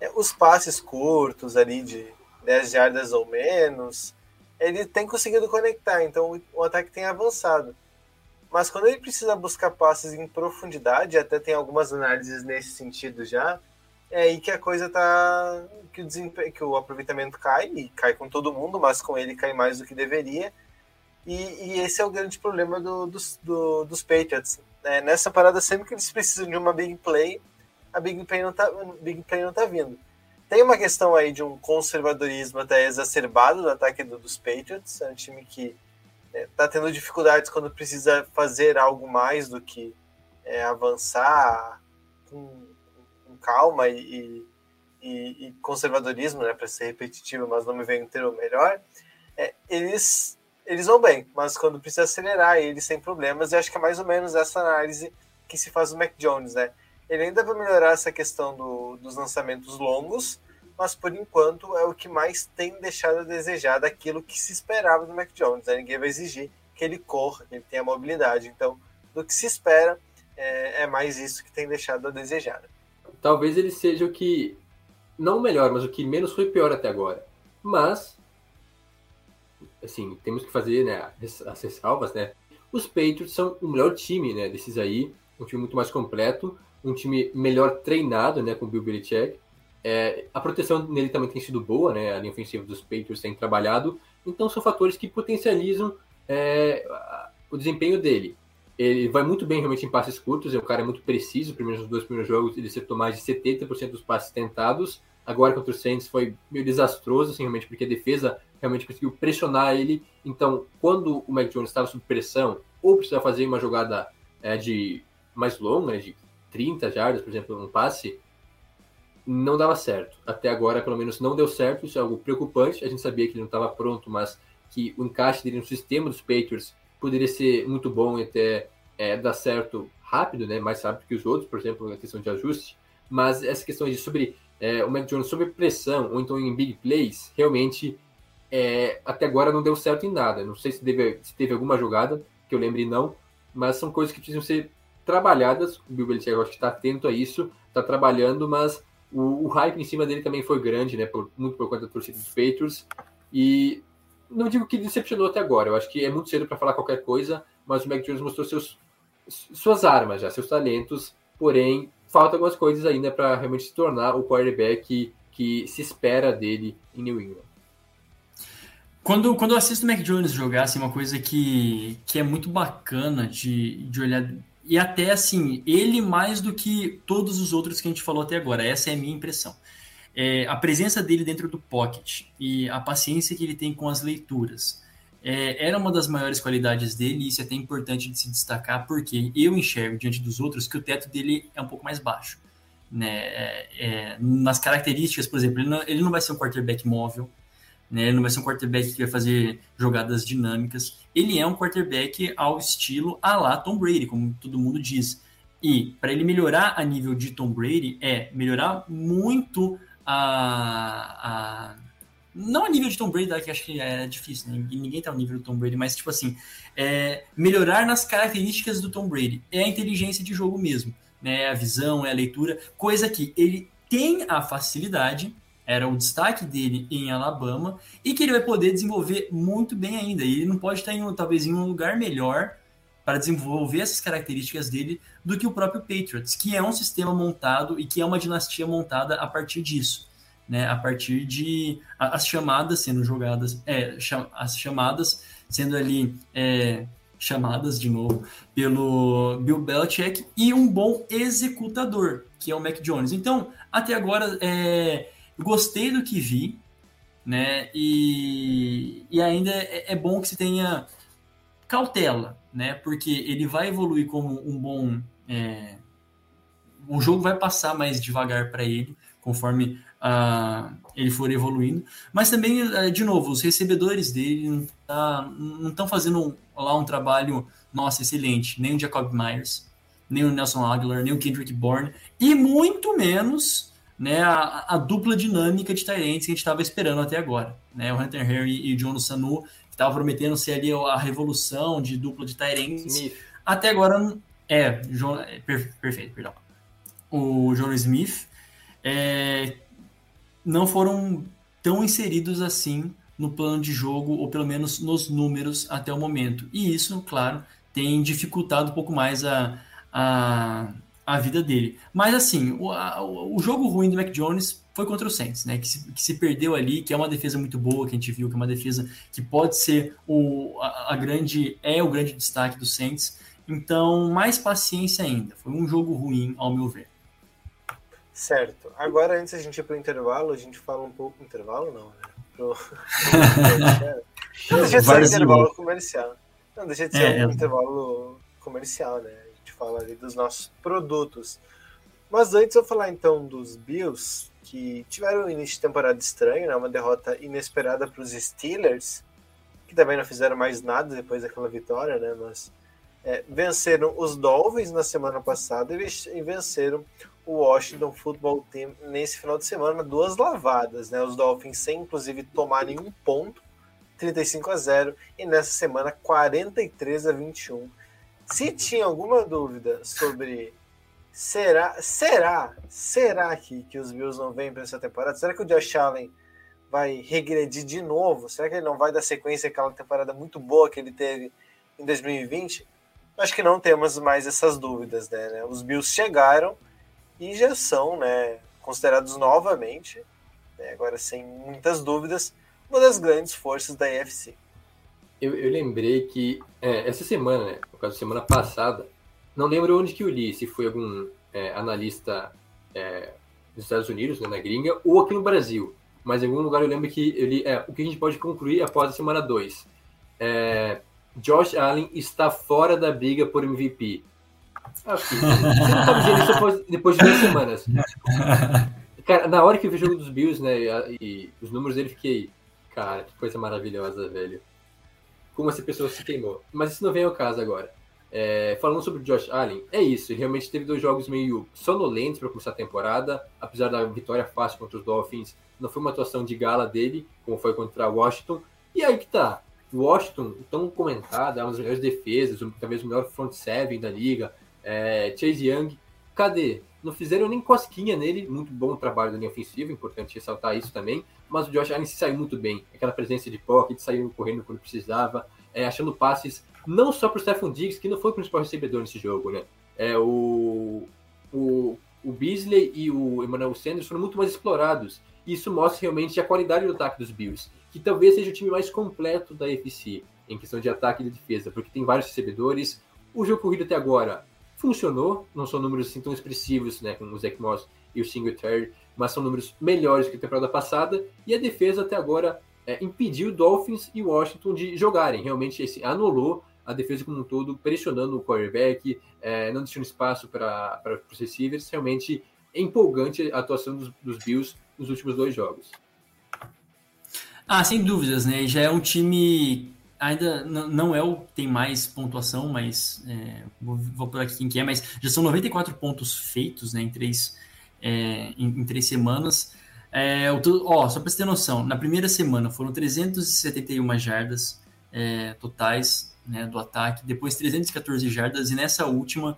Speaker 1: é, os passes curtos ali de 10 jardas ou menos, ele tem conseguido conectar, então o, ataque tem avançado. Mas quando ele precisa buscar passes em profundidade, até tem algumas análises nesse sentido já, é aí que a coisa tá. que o, desempenho, que o aproveitamento cai, e cai com todo mundo, mas com ele cai mais do que deveria. E, e esse é o grande problema do, dos, do, dos Patriots. É, nessa parada, sempre que eles precisam de uma big play, a big play não tá, big play não tá vindo. Tem uma questão aí de um conservadorismo até exacerbado do ataque do, dos Patriots. É um time que está tendo dificuldades quando precisa fazer algo mais do que é, avançar com, com calma e, e, e, conservadorismo, né, para ser repetitivo, mas não me vem um termo melhor. É, eles eles vão bem, mas quando precisa acelerar, eles têm problemas. E acho que é mais ou menos essa análise que se faz do Mac Jones, né? Ele ainda vai melhorar essa questão do, dos lançamentos longos, mas por enquanto é o que mais tem deixado a desejar daquilo que se esperava do Mac Jones. Né? Ninguém vai exigir que ele corra, que ele tenha mobilidade. Então, do que se espera, é, é mais isso que tem deixado a desejar.
Speaker 2: Talvez ele seja o que, não o melhor, mas o que menos foi pior até agora. Mas, assim, temos que fazer né, as ressalvas, né? Os Patriots são o melhor time né, desses aí, um time muito mais completo, um time melhor treinado né, com o Bill Belichick. É, a proteção nele também tem sido boa, né? A linha ofensiva dos Patriots tem trabalhado. Então são fatores que potencializam é, o desempenho dele. Ele vai muito bem realmente em passes curtos, é um cara muito preciso. Primeiro, nos dois primeiros jogos ele acertou mais de 70% dos passes tentados. Agora contra o Saints foi meio desastroso, assim, realmente, porque a defesa realmente conseguiu pressionar ele. Então, quando o Mac Jones estava sob pressão, ou precisava fazer uma jogada é, de mais longa, né, de 30 jardas, por exemplo, um passe, não dava certo. Até agora, pelo menos, não deu certo. Isso é algo preocupante. A gente sabia que ele não estava pronto, mas que o encaixe dele no sistema dos Patriots poderia ser muito bom e até é, dar certo rápido, né? mais rápido que os outros, por exemplo, na questão de ajuste. Mas essa questão de sobre é, o Mac Jones sob pressão ou então em big plays, realmente é, até agora não deu certo em nada. Não sei se, se teve alguma jogada, que eu lembre não, mas são coisas que precisam ser trabalhadas. O Bill Belichick acho que está atento a isso, está trabalhando, mas o, o, hype em cima dele também foi grande, né? Por, muito por conta da torcida dos Patriots. E não digo que decepcionou até agora. Eu acho que é muito cedo para falar qualquer coisa, mas o Mac Jones mostrou seus suas armas, já seus talentos, porém falta algumas coisas ainda para realmente se tornar o quarterback que se espera dele em New England.
Speaker 3: Quando, quando eu assisto o Mac Jones jogar, assim, uma coisa que, que é muito bacana de, de olhar, e até assim, ele mais do que todos os outros que a gente falou até agora, essa é a minha impressão. É, a presença dele dentro do pocket e a paciência que ele tem com as leituras é, era uma das maiores qualidades dele, e isso é até importante de se destacar, porque eu enxergo diante dos outros que o teto dele é um pouco mais baixo. Né? É, é nas características, por exemplo, ele não, ele não vai ser um quarterback móvel, né? Ele não vai ser um quarterback que vai fazer jogadas dinâmicas. Ele é um quarterback ao estilo a lá Tom Brady, como todo mundo diz. E para ele melhorar a nível de Tom Brady, é melhorar muito a, a não a nível de Tom Brady, que acho que é difícil, né? ninguém tá ao nível do Tom Brady, mas tipo assim, é, melhorar nas características do Tom Brady. É a inteligência de jogo mesmo, né? A visão, é a leitura, coisa que ele tem a facilidade, era o destaque dele em Alabama e que ele vai poder desenvolver muito bem ainda. E ele não pode estar em talvez em um lugar melhor para desenvolver essas características dele do que o próprio Patriots, que é um sistema montado e que é uma dinastia montada a partir disso, né? A partir de as chamadas sendo jogadas, é, as chamadas sendo ali é, chamadas de novo pelo Bill Belichick e um bom executador, que é o Mac Jones. Então, até agora é Gostei do que vi, né? E, e ainda é, é bom que se tenha cautela, né? Porque ele vai evoluir como um bom. É, o jogo vai passar mais devagar para ele, conforme uh, ele for evoluindo. Mas também, uh, de novo, os recebedores dele não estão tá, fazendo lá um trabalho, nossa, excelente. Nem o Jacob Myers, nem o Nelson Aguilar, nem o Kendrick Bourne, e muito menos né, a, a, dupla dinâmica de Tyrants que a gente estava esperando até agora. Né? O Hunter Harry e o John Sanu, que estavam prometendo ser ali a revolução de dupla de Tyrants. Até agora, é, John, é, perfeito, perdão. O John Smith é, não foram tão inseridos assim no plano de jogo, ou pelo menos nos números até o momento. E isso, claro, tem dificultado um pouco mais a, a a vida dele. Mas assim, o, a, o jogo ruim do Mac Jones foi contra o Saints, né? Que se, que se, perdeu ali, que é uma defesa muito boa, que a gente viu, que é uma defesa que pode ser o, a, a grande, é o grande destaque do Saints. Então, mais paciência ainda. Foi um jogo ruim, ao meu ver.
Speaker 1: Certo. Agora, antes a gente ir para o intervalo, a gente fala um pouco. Intervalo não, né? Pro... não deixa de ser um intervalo comercial. Não deixa de ser é, um é... intervalo comercial, né? Fala ali dos nossos produtos. Mas antes eu falar então dos Bills, que tiveram um início de temporada estranho, né? uma derrota inesperada para os Steelers, que também não fizeram mais nada depois daquela vitória, né? Mas é, venceram os Dolphins na semana passada e venceram o Washington Football Team nesse final de semana, duas lavadas, né? Os Dolphins sem inclusive tomar nenhum ponto, 35 a 0, e nessa semana 43 a 21 se tinha alguma dúvida sobre será, será, será que, que os Bills não vêm para essa temporada? Será que o Josh Allen vai regredir de novo? Será que ele não vai dar sequência àquela temporada muito boa que ele teve em 2020? Acho que não temos mais essas dúvidas, né? Os Bills chegaram e já são, né, considerados novamente, né, agora sem muitas dúvidas, uma das grandes forças da EFC
Speaker 2: eu, eu lembrei que é, essa semana, né, no caso, semana passada, não lembro onde que eu li, se foi algum é, analista é, dos Estados Unidos, né, na gringa, ou aqui no Brasil. Mas em algum lugar eu lembro que eu li é, o que a gente pode concluir após a semana 2. É, Josh Allen está fora da briga por MVP. Que você não tá dizendo isso depois, depois de duas semanas. Cara, na hora que eu vi o jogo dos Bills, né, e, e os números dele, fiquei, cara, que coisa maravilhosa, velho como essa pessoa se queimou. Mas isso não vem ao caso agora. É, falando sobre Josh Allen, é isso. Ele realmente teve dois jogos meio sonolentos para começar a temporada. Apesar da vitória fácil contra os Dolphins, não foi uma atuação de gala dele, como foi contra Washington. E aí que tá. Washington, tão comentado, é uma das melhores defesas, talvez o melhor front seven da liga. É, Chase Young, cadê? Não fizeram nem cosquinha nele. Muito bom trabalho da linha ofensiva, importante ressaltar isso também. Mas o Josh Allen se saiu muito bem. Aquela presença de pocket, saiu correndo quando precisava. é, achando passes não só para o Stephon Diggs, que não foi o principal recebedor nesse jogo, né? É, o, o, o Beasley e o Emmanuel Sanders foram muito mais explorados. E isso mostra realmente a qualidade do ataque dos Bills, que talvez seja o time mais completo da FC em questão de ataque e de defesa, porque tem vários recebedores. O jogo corrido até agora funcionou, não são números assim tão expressivos, né, como o Zach Moss e o Singletary, mas são números melhores que a temporada passada, e a defesa até agora é, impediu Dolphins e Washington de jogarem, realmente anulou a defesa como um todo, pressionando o quarterback, é, não deixando espaço para os receivers, realmente é empolgante a atuação dos, dos Bills nos últimos dois jogos.
Speaker 3: Ah, sem dúvidas, né? Já é um time ainda não é o tem mais pontuação, mas é, vou, vou por aqui quem que é, mas já são 94 pontos feitos né, em, três, é, em, em, três semanas. É, ó, só para você ter noção, na primeira semana foram 371 jardas é, totais né, do ataque, depois 314 jardas, e nessa última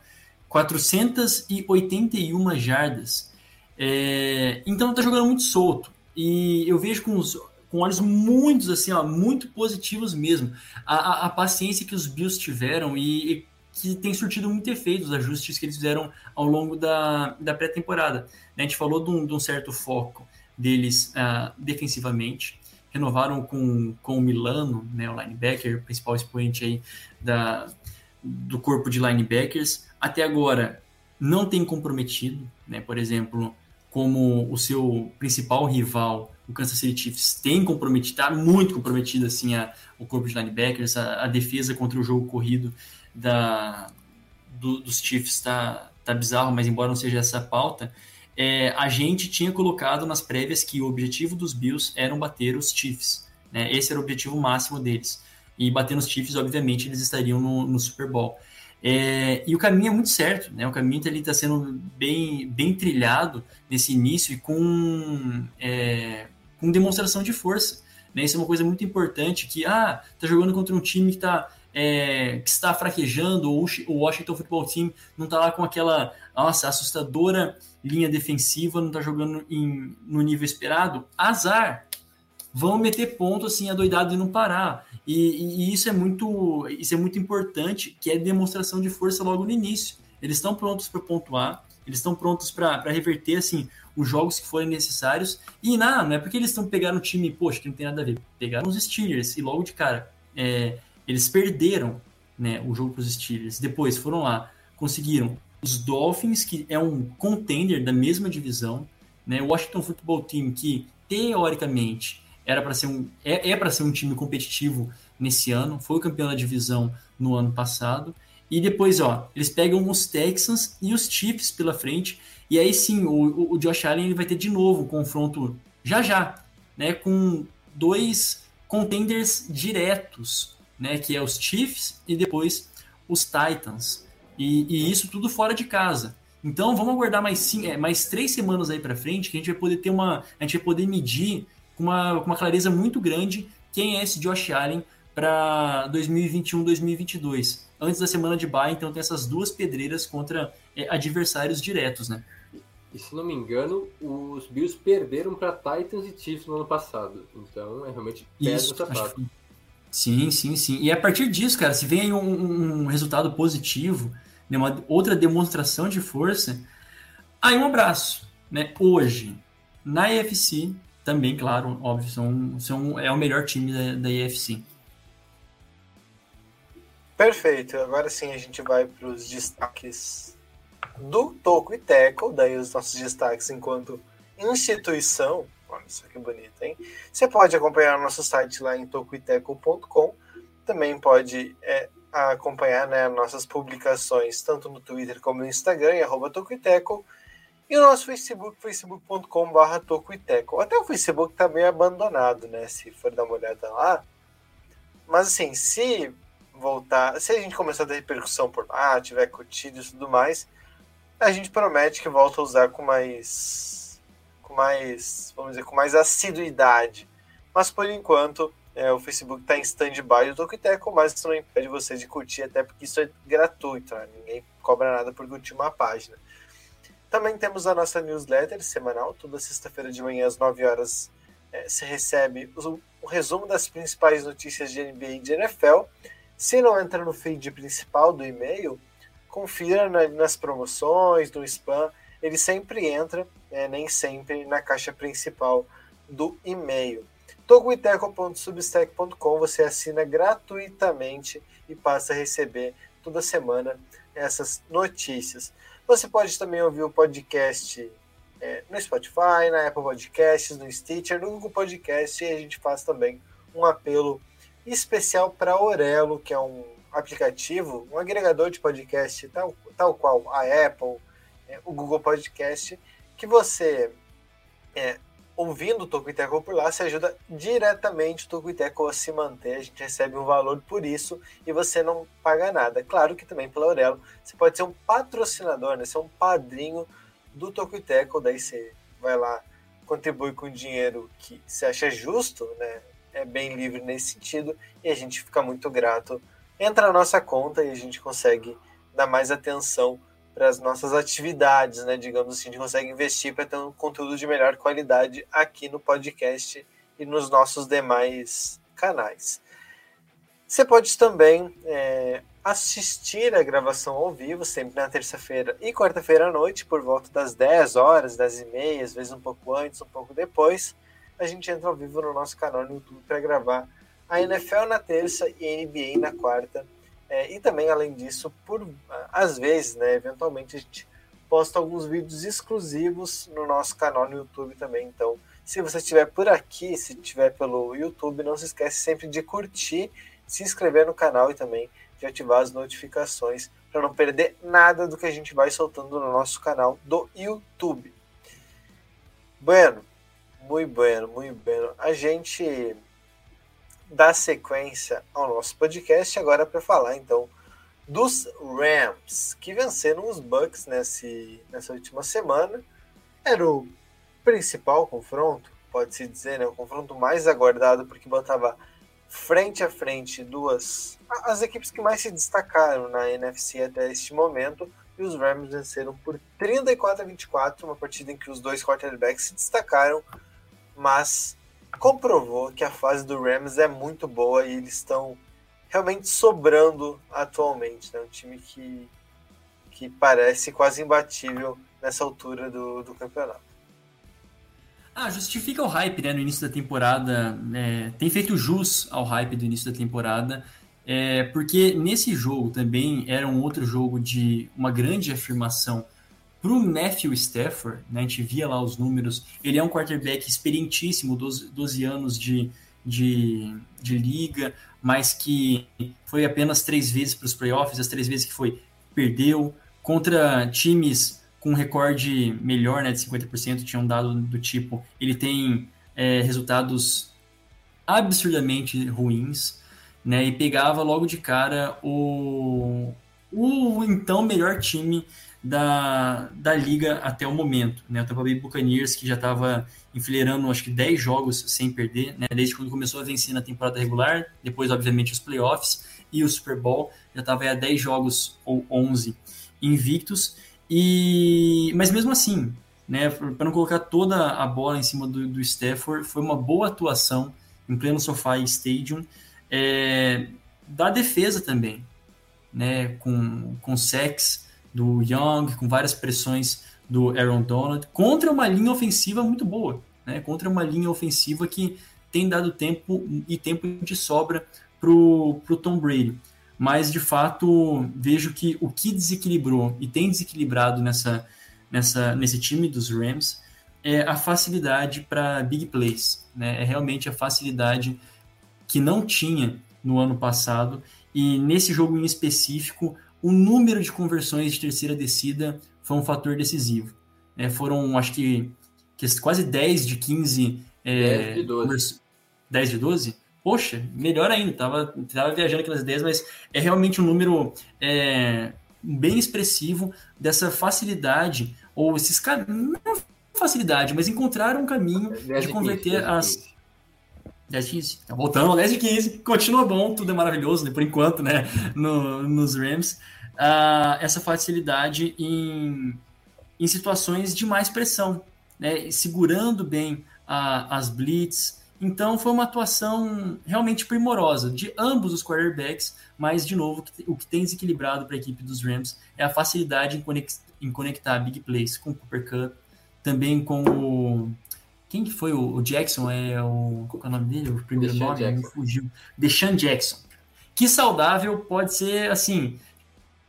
Speaker 3: 481 jardas. É, então tá jogando muito solto. E eu vejo com os com olhos muito assim, ó, muito positivos mesmo. A, a, a paciência que os Bills tiveram e, e, que tem surtido muito efeito os ajustes que eles fizeram ao longo da, da pré-temporada. A gente falou de um, de um certo foco deles uh, defensivamente. Renovaram com, com o Milano, né, o linebacker, principal expoente aí da, do corpo de linebackers. Até agora não tem comprometido, né, por exemplo, como o seu principal rival o Kansas City Chiefs tem comprometido, está muito comprometido assim a, o corpo de linebackers, a, a defesa contra o jogo corrido da, do, dos Chiefs está tá bizarro, mas embora não seja essa a pauta, é, a gente tinha colocado nas prévias que o objetivo dos Bills era bater os Chiefs. Né? Esse era o objetivo máximo deles. E bater nos Chiefs, obviamente, eles estariam no, no Super Bowl. É, e o caminho é muito certo, né? O caminho está sendo bem, bem trilhado nesse início e com, é, com demonstração de força. Né? Isso é uma coisa muito importante, que ah, tá jogando contra um time que está é, que está fraquejando, ou o Washington Football Team não está lá com aquela nossa, assustadora linha defensiva, não está jogando em, no nível esperado, azar. Vão meter ponto assim, adoidado e não parar. E, e, isso é muito isso é muito importante, que é demonstração de força logo no início. Eles estão prontos para pontuar, eles estão prontos para reverter assim os jogos que forem necessários. E não, não é porque eles estão pegando o time, poxa, que não tem nada a ver. Pegaram os Steelers e logo de cara é, eles perderam né, o jogo para os Steelers. Depois foram lá, conseguiram os Dolphins, que é um contender da mesma divisão, né, o Washington Football Team, que teoricamente era para ser um é, é para ser um time competitivo nesse ano, foi o campeão da divisão no ano passado. E depois, ó, eles pegam os Texans e os Chiefs pela frente e aí sim, o, o Josh Allen ele vai ter de novo um confronto já já, né, com dois contenders diretos, né, que é os Chiefs e depois os Titans. E, e isso tudo fora de casa. Então vamos aguardar mais, sim, é, mais três semanas aí para frente que a gente vai poder ter uma, a gente vai poder medir com uma, com uma clareza muito grande quem é esse Josh Allen para 2021-2022. Antes da semana de bye, então tem essas duas pedreiras contra é, adversários diretos, né?
Speaker 2: E se não me engano, os Bills perderam para Titans e Chiefs no ano passado. Então é realmente sapato.
Speaker 3: Sim, sim, sim. E a partir disso, cara, se vem aí um, um resultado positivo, né, uma outra demonstração de força, aí um abraço. Né? Hoje, na EFC, também, claro, óbvio, são, são, é o melhor time da, da EFC.
Speaker 1: Perfeito. Agora sim a gente vai para os destaques do Toco e Teco, daí os nossos destaques enquanto instituição. Olha só que bonito, hein? Você pode acompanhar o nosso site lá em tocoiteco.com. Também pode é, acompanhar né, nossas publicações tanto no Twitter como no Instagram, em arroba tocoiteco. E o nosso Facebook, facebook.com.br tocoiteco. Até o Facebook tá meio abandonado, né? Se for dar uma olhada lá. Mas assim, se voltar, se a gente começar a ter repercussão por lá, tiver curtido e tudo mais, a gente promete que volta a usar com mais, com mais, vamos dizer, com mais assiduidade. Mas por enquanto, é, o Facebook está em stand-by do Toquiteco, mas isso não impede você de curtir, até porque isso é gratuito, né? ninguém cobra nada por curtir uma página. Também temos a nossa newsletter semanal, toda sexta-feira de manhã às 9 horas é, se recebe o um resumo das principais notícias de NBA e de NFL. Se não entra no feed principal do e-mail, confira nas promoções, no spam. Ele sempre entra, né, nem sempre na caixa principal do e-mail. togoiteco.substack.com você assina gratuitamente e passa a receber toda semana essas notícias. Você pode também ouvir o podcast é, no Spotify, na Apple Podcasts, no Stitcher, no Google Podcast e a gente faz também um apelo especial para Orelo, que é um aplicativo, um agregador de podcast, tal, tal qual a Apple, é, o Google Podcast, que você, é, ouvindo o Tocoiteco por lá, se ajuda diretamente o Tocoiteco a se manter. A gente recebe um valor por isso e você não paga nada. Claro que também pela Aurelo, você pode ser um patrocinador, né? ser um padrinho do Tocoiteco, daí você vai lá, contribui com dinheiro que você acha justo, né? É bem livre nesse sentido e a gente fica muito grato entra na nossa conta e a gente consegue dar mais atenção para as nossas atividades, né? Digamos assim, a gente consegue investir para ter um conteúdo de melhor qualidade aqui no podcast e nos nossos demais canais. Você pode também é, assistir a gravação ao vivo, sempre na terça-feira e quarta-feira à noite, por volta das 10 horas, 10 e meia, às vezes um pouco antes, um pouco depois. A gente entra ao vivo no nosso canal no YouTube para gravar a NFL na terça e NBA na quarta. É, e também, além disso, por às vezes, né, eventualmente, a gente posta alguns vídeos exclusivos no nosso canal no YouTube também. Então, se você estiver por aqui, se estiver pelo YouTube, não se esquece sempre de curtir, se inscrever no canal e também de ativar as notificações para não perder nada do que a gente vai soltando no nosso canal do YouTube. Bueno, muito bueno, muito bueno. A gente dar sequência ao nosso podcast agora para falar então dos Rams que venceram os Bucks nesse, nessa última semana. Era o principal confronto, pode-se dizer, né? o confronto mais aguardado, porque botava frente a frente duas as equipes que mais se destacaram na NFC até este momento. E os Rams venceram por 34 a 24, uma partida em que os dois quarterbacks se destacaram, mas comprovou que a fase do Rams é muito boa e eles estão realmente sobrando atualmente. Né? Um time que, que parece quase imbatível nessa altura do, do campeonato.
Speaker 3: Ah, justifica o hype né, no início da temporada. É, tem feito jus ao hype do início da temporada. É, porque nesse jogo também era um outro jogo de uma grande afirmação para o Matthew Stafford, né, a gente via lá os números, ele é um quarterback experientíssimo, 12, 12 anos de, de, de liga, mas que foi apenas três vezes para os playoffs, as três vezes que foi, perdeu, contra times com recorde melhor, né, de 50%, tinha um dado do tipo, ele tem é, resultados absurdamente ruins, né, e pegava logo de cara o, o então melhor time da, da liga até o momento. Né? O Tampa Bay Buccaneers, que já estava enfileirando acho que 10 jogos sem perder, né? desde quando começou a vencer na temporada regular, depois, obviamente, os playoffs e o Super Bowl, já estava a 10 jogos ou 11 invictos. E... Mas mesmo assim, né, para não colocar toda a bola em cima do, do Stafford, foi uma boa atuação em pleno SoFi Stadium, é, da defesa também, né, com, com sex, do Young, com várias pressões do Aaron Donald, contra uma linha ofensiva muito boa, né? contra uma linha ofensiva que tem dado tempo e tempo de sobra para o Tom Brady. Mas, de fato, vejo que o que desequilibrou e tem desequilibrado nessa, nessa, nesse time dos Rams é a facilidade para big plays. Né? É realmente a facilidade que não tinha no ano passado. E nesse jogo em específico, o número de conversões de terceira descida foi um fator decisivo. É, foram, acho que, que, quase 10 de 15. É, 10 de 12. 10 de 12? Poxa, melhor ainda, tava, tava viajando aquelas ideias, mas é realmente um número é, bem expressivo dessa facilidade, ou esses caminhos, não facilidade, mas encontrar um caminho de converter 15, as. 10 de 15. Tá voltando ao 10 de 15. Continua bom, tudo é maravilhoso, né, por enquanto, né? No, nos Rams. Uh, essa facilidade em, em situações de mais pressão, né? Segurando bem a, as blitz Então foi uma atuação realmente primorosa de ambos os quarterbacks, mas de novo o que tem desequilibrado para a equipe dos Rams é a facilidade em, em conectar big plays com o Cooper Cup, também com o quem que foi o, Jackson? É o qual é o nome dele? O primeiro Deshaun nome Jackson. fugiu. Deshaun Jackson. Que saudável pode ser assim.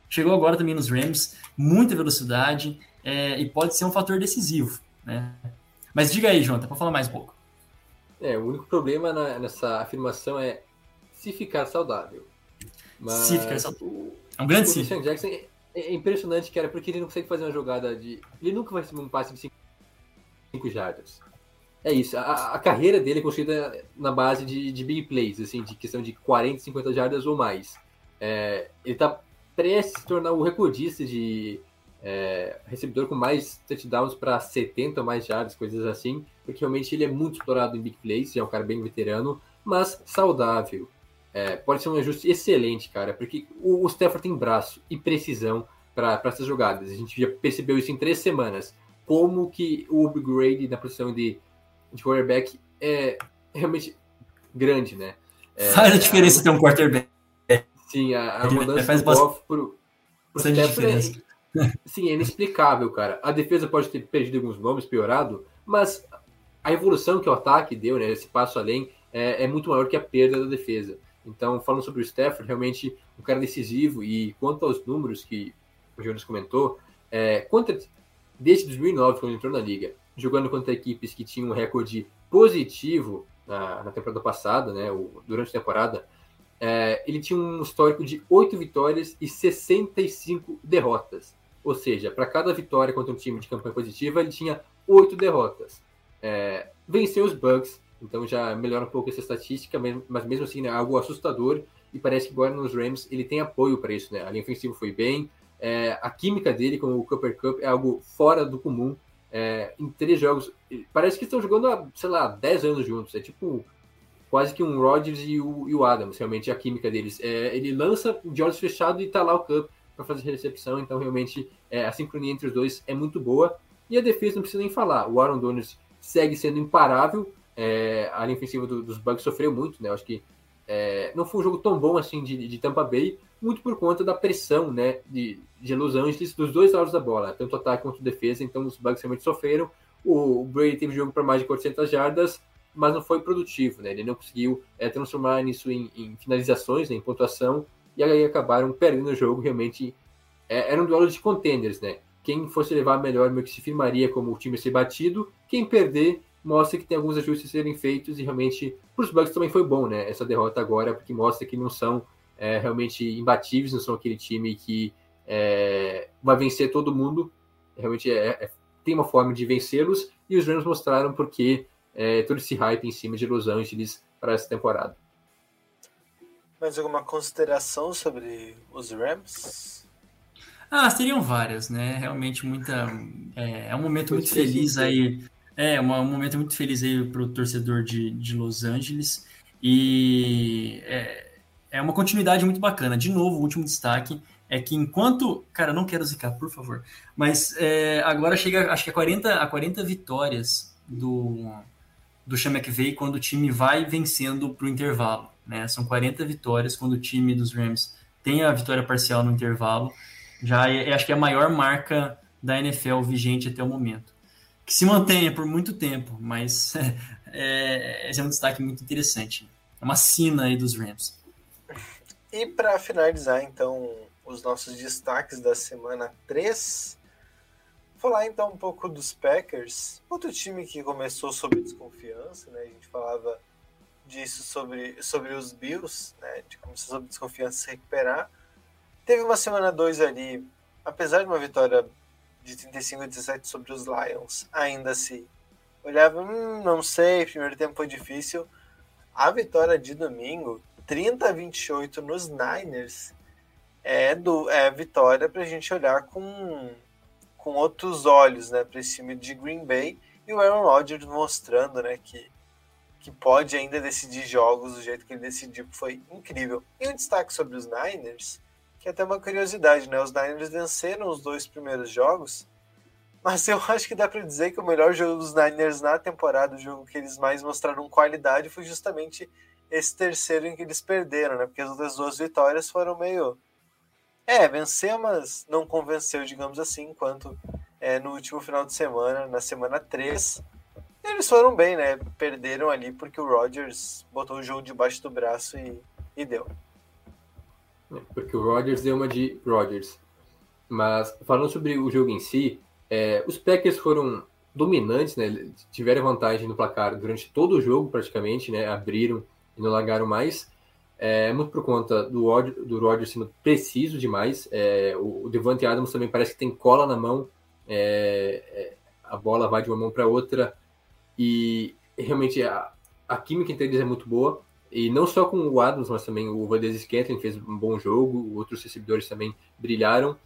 Speaker 3: Chegou agora também nos Rams, muita velocidade é, e pode ser um fator decisivo, né? Mas diga aí, Jonathan, para falar mais um pouco.
Speaker 2: É, o único problema na, nessa afirmação é se ficar saudável.
Speaker 3: Mas se ficar saudável. É um grande sim.
Speaker 2: O Jackson é, é, impressionante, cara, porque ele não consegue fazer uma jogada de. Ele nunca vai receber um passe de 5 jardas. É isso. A, a, carreira dele é construída na base de, de big plays, assim, de questão de 40, 50 jardas ou mais. É, ele está prestes a se tornar o recordista de é, recebedor com mais touchdowns para 70 ou mais jardas, coisas assim, porque realmente ele é muito explorado em big plays, é um cara bem veterano, mas saudável. É, pode ser um ajuste excelente, cara, porque o, o Stafford tem braço e precisão para essas jogadas. A gente já percebeu isso em três semanas. Como que o upgrade na posição de, de quarterback é realmente grande, né? É,
Speaker 3: faz a diferença a, ter um quarterback.
Speaker 2: Sim, a, a mudança faz do Goff pro, pro Stafford é, Sim, é inexplicável, cara. A defesa pode ter perdido alguns nomes, piorado, mas a evolução que o ataque deu, né, esse passo além, é, é muito maior que a perda da defesa. Então, falando sobre o Stafford, realmente um cara decisivo. E quanto aos números que o Jonas comentou, é, contra, desde 2009, quando entrou na liga, jogando contra equipes que tinham um recorde positivo na, na temporada passada, né, durante a temporada, é, ele tinha um histórico de 8 vitórias e 65 derrotas. Ou seja, para cada vitória contra um time de campanha positiva, ele tinha oito derrotas. É, venceu os Bucks, então já melhora um pouco essa estatística, mas mesmo assim é algo assustador. E parece que agora nos Rams ele tem apoio para isso. Né? A linha ofensiva foi bem, é, a química dele com o Cooper Cup é algo fora do comum. É, em três jogos, parece que estão jogando há, sei lá, 10 anos juntos. É tipo quase que um Rodgers e o, e o Adams, realmente, a química deles. É, ele lança de olhos fechados e tá lá o Cup para fazer recepção, então realmente é, a sincronia entre os dois é muito boa. E a defesa não precisa nem falar, o Aaron Donald segue sendo imparável, é, a linha ofensiva do, dos Bucks sofreu muito, né? Acho que é, não foi um jogo tão bom assim de, de, Tampa Bay, muito por conta da pressão né, de, de Los Angeles dos dois lados da bola, tanto ataque quanto defesa, então os Bucks realmente sofreram. O, Brady teve jogo para mais de 400 jardas, mas não foi produtivo, né? Ele não conseguiu é, transformar isso em, em finalizações, né, em pontuação, e aí acabaram perdendo o jogo. Realmente é, era um duelo de contenders, né? Quem fosse levar melhor meio que se firmaria como o time a ser batido. Quem perder mostra que tem alguns ajustes a serem feitos e realmente para os Bucks também foi bom, né? Essa derrota agora, porque mostra que não são é, realmente imbatíveis, não são aquele time que é, vai vencer todo mundo. Realmente é, é tem uma forma de vencê-los e os Rams mostraram porque é, todo esse hype em cima de Los Angeles para essa temporada.
Speaker 1: Mais alguma consideração sobre os Rams?
Speaker 3: Ah, seriam várias, né? Realmente muita. É, é um momento muito feliz aí. É, um momento muito feliz aí para o torcedor de, de Los Angeles. E é, é uma continuidade muito bacana. De novo, o último destaque é que enquanto. Cara, não quero zicar, por favor. Mas é, agora chega, acho que a 40, a 40 vitórias do, do Sean McVay quando o time vai vencendo para o intervalo. Né? São 40 vitórias quando o time dos Rams tem a vitória parcial no intervalo. Já é, é, acho que é a maior marca da NFL vigente até o momento. Que se mantenha por muito tempo, mas é, esse é um destaque muito interessante. É uma sina aí dos Rams.
Speaker 1: E para finalizar, então, os nossos destaques da semana 3, falar então um pouco dos Packers, outro time que começou sob desconfiança, né? A gente falava disso sobre, sobre os Bills, né, de começar sob desconfiança se recuperar. Teve uma semana 2 ali, apesar de uma vitória de 35 a 17 sobre os Lions, ainda assim, olhava, hum, não sei, primeiro tempo foi difícil. A vitória de domingo, 30 a 28 nos Niners, é, do, é vitória para a gente olhar com, com outros olhos né, para esse time de Green Bay e o Aaron Rodgers mostrando né, que que pode ainda decidir jogos do jeito que ele decidiu, foi incrível. E um destaque sobre os Niners, que é até uma curiosidade, né? Os Niners venceram os dois primeiros jogos Mas eu acho que dá para dizer que o melhor jogo dos Niners na temporada, o jogo que eles mais mostraram qualidade, foi justamente esse terceiro em que eles perderam, né? Porque as outras duas vitórias foram meio. É, venceu, mas não convenceu, digamos assim, enquanto é, no último final de semana, na semana 3, eles foram bem, né? Perderam ali porque o Rodgers botou o jogo debaixo do braço e, e deu.
Speaker 2: É, porque o Rodgers deu uma de Rodgers. Mas falando sobre o jogo em si, é, os Packers foram dominantes, né? Tiveram vantagem no placar durante todo o jogo, praticamente, né? Abriram e não largaram mais. É, muito por conta do, do Rodgers sendo preciso demais. É, o, o Devante Adams também parece que tem cola na mão. É, é a bola vai de uma mão para outra. E realmente a, a química entre eles é muito boa. E não só com o Adams, mas também o Valdez Scantling fez um bom jogo. Outros recebedores também brilharam.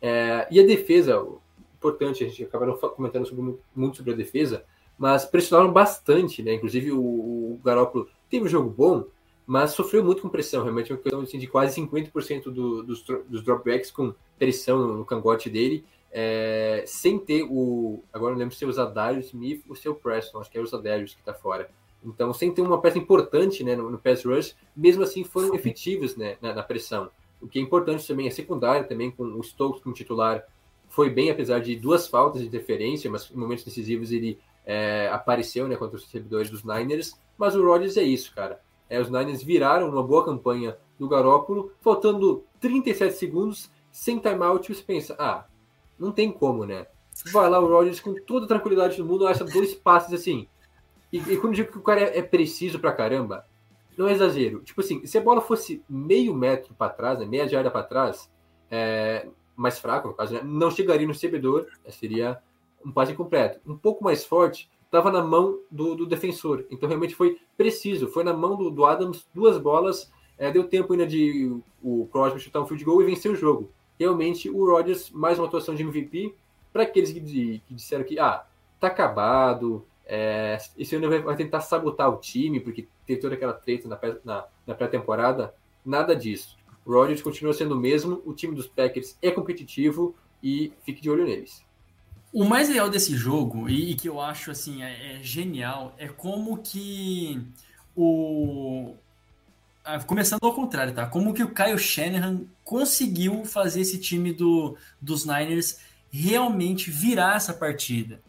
Speaker 2: É, e a defesa, importante, a gente acabaram comentando sobre, muito sobre a defesa, mas pressionaram bastante, né? Inclusive o, o Garoppolo teve um jogo bom, mas sofreu muito com pressão, realmente uma questão assim, de quase 50% do, dos, dos dropbacks com pressão no, no cangote dele, é, sem ter o. Agora não lembro se é o Zadarius Smith ou se é o Preston, acho que é o Zadarius que está fora. Então, sem ter uma peça importante né, no, no pass rush, mesmo assim foram efetivos né, na, na, pressão. O que é importante também é secundário, também com o Stokes como titular, foi bem, apesar de duas faltas de interferência, mas em momentos decisivos ele é, apareceu né, contra os recebedores dos Niners. Mas o Rodgers é isso, cara. É, os Niners viraram uma boa campanha do Garópolo, faltando 37 segundos, sem timeout, você pensa, ah, não tem como, né? Vai lá o Rodgers com toda a tranquilidade do mundo, acha dois passes assim. E, e quando eu digo que o cara é, é preciso pra caramba, não é exagero. Tipo assim, se a bola fosse meio metro para trás, né, meia jarda para trás, é, mais fraco, no caso, né, não chegaria no recebedor, seria um passe completo. Um pouco mais forte, estava na mão do, do, defensor. Então realmente foi preciso. Foi na mão do, do Adams, duas bolas. É, deu tempo ainda de o Crosby chutar um field goal e vencer o jogo. Realmente o Rodgers, mais uma atuação de MVP. Para aqueles que, que, disseram que ah, tá acabado, é, esse ano vai, vai, tentar sabotar o time, porque tem toda aquela treta na, na, na pré-temporada. Nada disso. O Rodgers continua sendo o mesmo, o time dos Packers é competitivo e fique de olho neles.
Speaker 3: O mais legal desse jogo, e, e que eu acho assim, é, é, genial, é como que o. Começando ao contrário, tá? Como que o Kyle Shanahan conseguiu fazer esse time do, dos Niners realmente virar essa partida.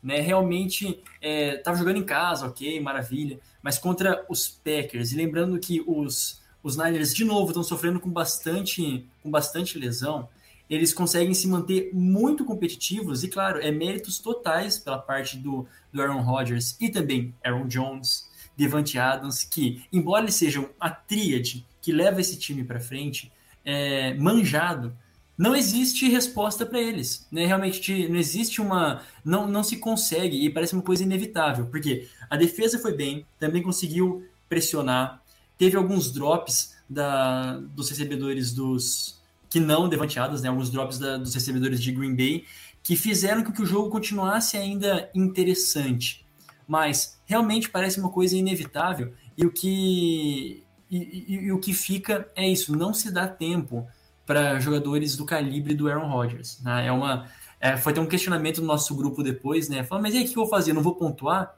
Speaker 3: Né? Realmente é, tava jogando em casa, ok, maravilha, mas contra os Packers. E lembrando que os, os Niners, de novo, estão sofrendo com bastante, com bastante lesão eles conseguem se manter muito competitivos e, claro, é méritos totais pela parte do, do Aaron Rodgers e também Aaron Jones, Devante Adams, que, embora eles sejam a tríade que leva esse time para frente, é, manjado, não existe resposta para eles. Né? Realmente não existe uma. Não, não se consegue, e parece uma coisa inevitável, porque a defesa foi bem, também conseguiu pressionar, teve alguns drops da, dos recebedores dos, que não devanteadas, né, alguns drops da, dos recebedores de Green Bay, que fizeram com que o jogo continuasse ainda interessante. Mas realmente parece uma coisa inevitável e o que e, e, e o que fica é isso, não se dá tempo para jogadores do calibre do Aaron Rodgers. Né? É uma é, foi ter um questionamento no nosso grupo depois, né? Falando, mas e aí, o que eu vou fazer? Eu não vou pontuar?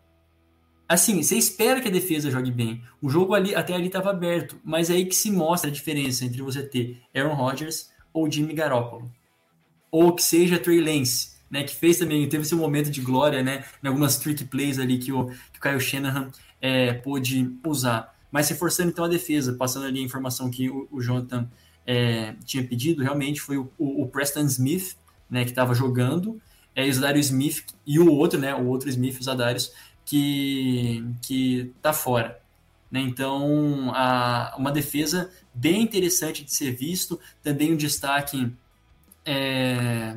Speaker 3: Assim, você espera que a defesa jogue bem. O jogo ali até ali estava aberto, mas é aí que se mostra a diferença entre você ter Aaron Rodgers ou Jimmy Garoppolo. Ou que seja Trey Lance, né, que fez também, teve seu momento de glória, né, em algumas trick plays ali que o, que o Kyle Shanahan é, pôde usar. Mas reforçando então a defesa, passando ali a informação que o, o Jonathan é, tinha pedido, realmente foi o, o, o Preston Smith, né, que estava jogando, é, o Zadarius Smith e o outro, né, o outro Smith, o Zadarius, que que tá fora. Né? Então, a, uma defesa bem interessante de ser visto. Também um destaque é,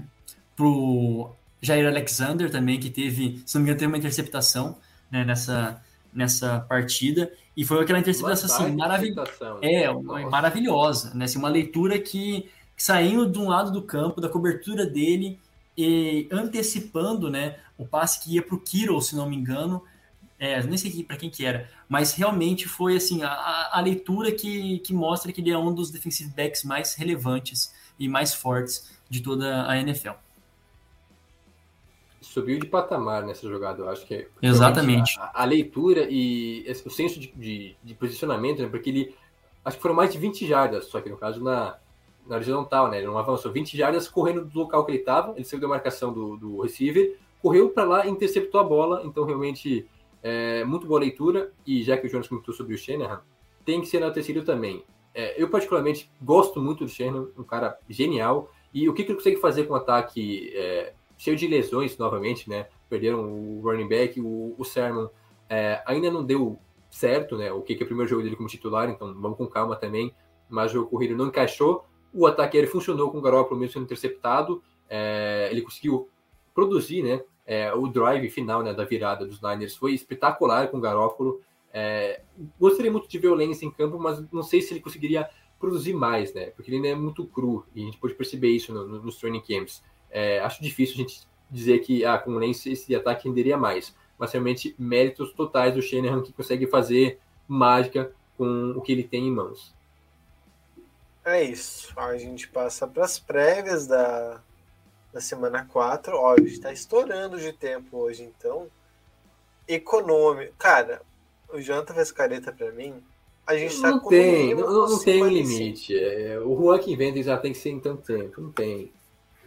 Speaker 3: para o Jair Alexander também, que teve, se não me engano, teve uma interceptação né, nessa, nessa partida. E foi aquela interceptação assim, maravil... é, maravilhosa. Né? Assim, uma leitura que, que saindo de um lado do campo, da cobertura dele, e antecipando né, o passe que ia para o Kiro, se não me engano, é, nem sei para quem que era, mas realmente foi assim a, a, leitura que, que mostra que ele é um dos defensive backs mais relevantes e mais fortes de toda a NFL.
Speaker 2: subiu de patamar nessa jogada, eu acho que é
Speaker 3: Exatamente.
Speaker 2: A, a, leitura e o senso de, de, de, posicionamento, né? Porque ele acho que foram mais de 20 jardas, só que no caso na, na horizontal, né? Ele não avançou 20 jardas correndo do local que ele estava, ele saiu da marcação do, do receiver, correu para lá interceptou a bola, então realmente é, muito boa leitura, e já que o Jonas comentou sobre o Shanahan, tem que ser enaltecido também. É, eu particularmente gosto muito do Shanahan, um cara genial, e o que, que ele consegue fazer com o ataque é, cheio de lesões novamente, né? Perderam o running back, o, o Sermon é, ainda não deu certo, né? O que, que é o primeiro jogo dele como titular, então vamos com calma também. Mas o corrido não encaixou. O ataque ele funcionou com o Garoppolo mesmo sendo interceptado. É, ele conseguiu produzir, né? É, o drive final né, da virada dos Niners foi espetacular com o Garoppolo. É, gostaria muito de violência em campo, mas não sei se ele conseguiria produzir mais, né? Porque ele ainda é muito cru e a gente pode perceber isso no, no, nos training camps. É, acho difícil a gente dizer que ah, com o Lance esse ataque renderia mais, mas realmente méritos totais do Shanahan que consegue fazer mágica com o que ele tem em mãos.
Speaker 1: É isso. A gente passa para as prévias da, da semana 4. Ó, a gente está estourando de tempo hoje, então. Econômico. Cara, o Janta fez careta para mim. A gente está
Speaker 2: com tem, não, não tem um limite. É, o Juan que inventa já tem que ser em tanto tempo. Não tem.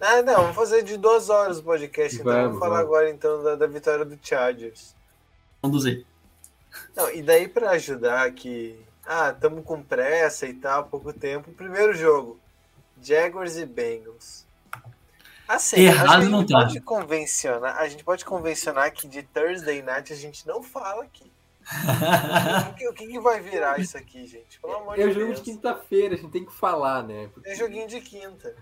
Speaker 1: Ah, não, vamos fazer de duas horas o podcast, então. Vamos, vamos falar vamos. agora então da, da, vitória do Chargers.
Speaker 3: Conduzir.
Speaker 1: Não, e daí para ajudar que. Ah, estamos com pressa e tal, pouco tempo. Primeiro jogo: Jaguars e Bengals. Assim,
Speaker 3: Errado
Speaker 1: a gente
Speaker 3: não tá.
Speaker 1: pode convencionar, a gente pode convencionar que de Thursday Night a gente não fala aqui. o, que, o que, vai virar isso aqui, gente? Pelo amor
Speaker 2: é
Speaker 1: de
Speaker 2: jogo de quinta-feira, a gente tem que falar, né?
Speaker 1: Porque... É joguinho de quinta.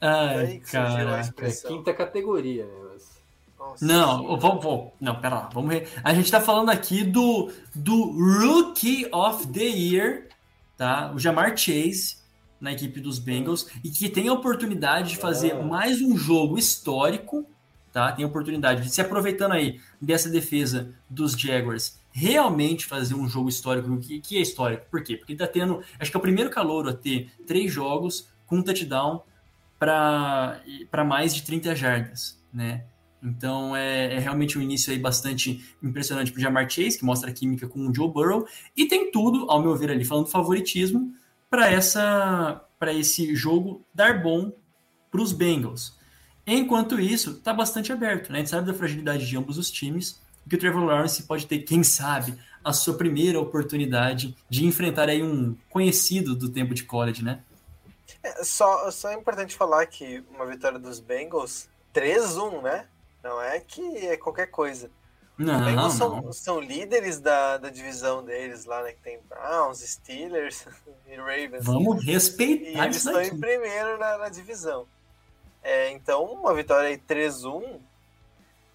Speaker 3: Ai, cara.
Speaker 2: É quinta categoria, né? Mas...
Speaker 3: Nossa, não, vamos, vamos, não, pera lá, vamos ver. A gente tá falando aqui do, do Rookie of the Year, tá? O Jamar Chase, na equipe dos Bengals, e que tem a oportunidade de fazer ah. mais um jogo histórico, tá? Tem a oportunidade de se aproveitando aí dessa defesa dos Jaguars, realmente fazer um jogo histórico, que, que é histórico. Por quê? Porque ele tá tendo, acho que é o primeiro calouro a ter três jogos com um touchdown para mais de 30 jardas, né? Então é, é, realmente um início aí bastante impressionante para o Jamar Chase, que mostra a química com o Joe Burrow, e tem tudo, ao meu ver ali, falando favoritismo, para essa para esse jogo dar bom para os Bengals. Enquanto isso, está bastante aberto, né? A gente sabe da fragilidade de ambos os times, que o Trevor Lawrence pode ter, quem sabe, a sua primeira oportunidade de enfrentar aí um conhecido do tempo de college, né?
Speaker 1: É, só, só é importante falar que uma vitória dos Bengals, 3-1, né? Não é que é qualquer coisa.
Speaker 3: Não,
Speaker 1: Bengals
Speaker 3: não.
Speaker 1: São, são líderes da, da divisão deles lá, né? Que tem Browns, Steelers e Ravens.
Speaker 3: Vamos respeitar
Speaker 1: E eles estão em primeiro na, na divisão. É, então, uma vitória aí 3-1.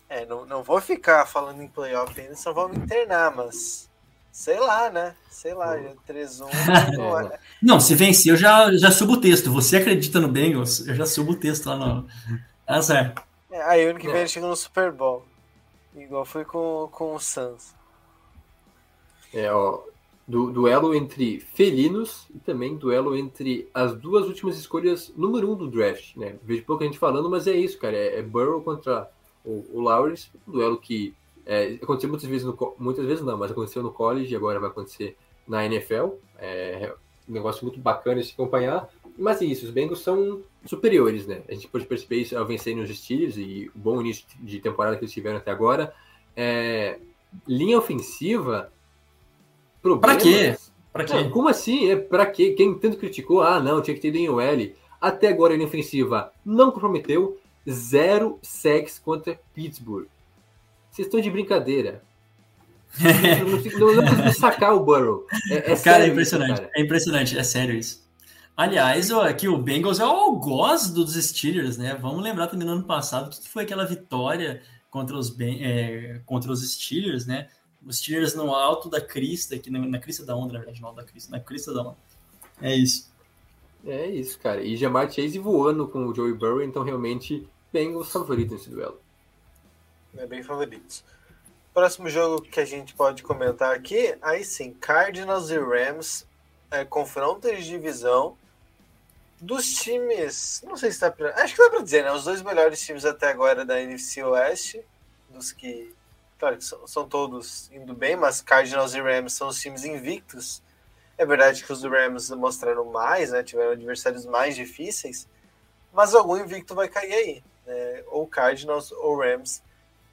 Speaker 1: É, não, não vou ficar falando em playoff ainda, só vamos internar, mas Sei lá, né? Sei lá, 3-1.
Speaker 3: Não, é. não, se vencer, eu já, já subo o texto. Você acredita no Bengals? Eu já subo o texto lá no. Tá certo.
Speaker 1: É, aí ano que vem ele chega no Super Bowl. Igual foi com, com o Suns.
Speaker 2: É, ó. Du duelo entre felinos e também duelo entre as duas últimas escolhas número um do draft, né? Vejo pouca gente falando, mas é isso, cara. É, é Burrow contra o, o Lawrence, um duelo que é, aconteceu muitas vezes, no, muitas vezes não, mas aconteceu no college e agora vai acontecer na NFL. É um negócio muito bacana de se acompanhar. Mas é isso, os Bengals são superiores, né? A gente pode perceber isso ao vencer nos Steelers e o bom início de temporada que eles tiveram até agora. É, linha ofensiva.
Speaker 3: Problemas. Pra quê? Pra quê?
Speaker 2: Não, como assim? É, pra quê? Quem tanto criticou, ah, não, tinha que ter linha L. Até agora a linha ofensiva não comprometeu. Zero sacks contra Pittsburgh. Vocês estão de brincadeira. não, não, consigo sacar o Burrow. É, é
Speaker 3: cara, é impressionante. Isso, cara. É impressionante, é sério isso. Aliás, aqui o Bengals é o algoz dos Steelers, né? Vamos lembrar também no ano passado que foi aquela vitória contra os, é, contra os Steelers, né? Os Steelers no alto da crista, aqui na, na crista da onda, na verdade, no alto da crista, na crista da onda. É isso.
Speaker 2: É isso, cara. E Jamar Chase voando com o Joey Burrow, então realmente Bengals favorito nesse duelo
Speaker 1: né, bem favoritos. Próximo jogo que a gente pode comentar aqui, aí sim, Cardinals e Rams, é, confronto de divisão. Dos times, não sei se dá pra, acho que dá pra dizer, né? Os dois melhores times até agora da NFC Oeste, dos que, claro, são, são todos indo bem, mas Cardinals e Rams são os times invictos. É verdade que os Rams mostraram mais, né? Tiveram adversários mais difíceis, mas algum invicto vai cair aí, né? Ou Cardinals ou Rams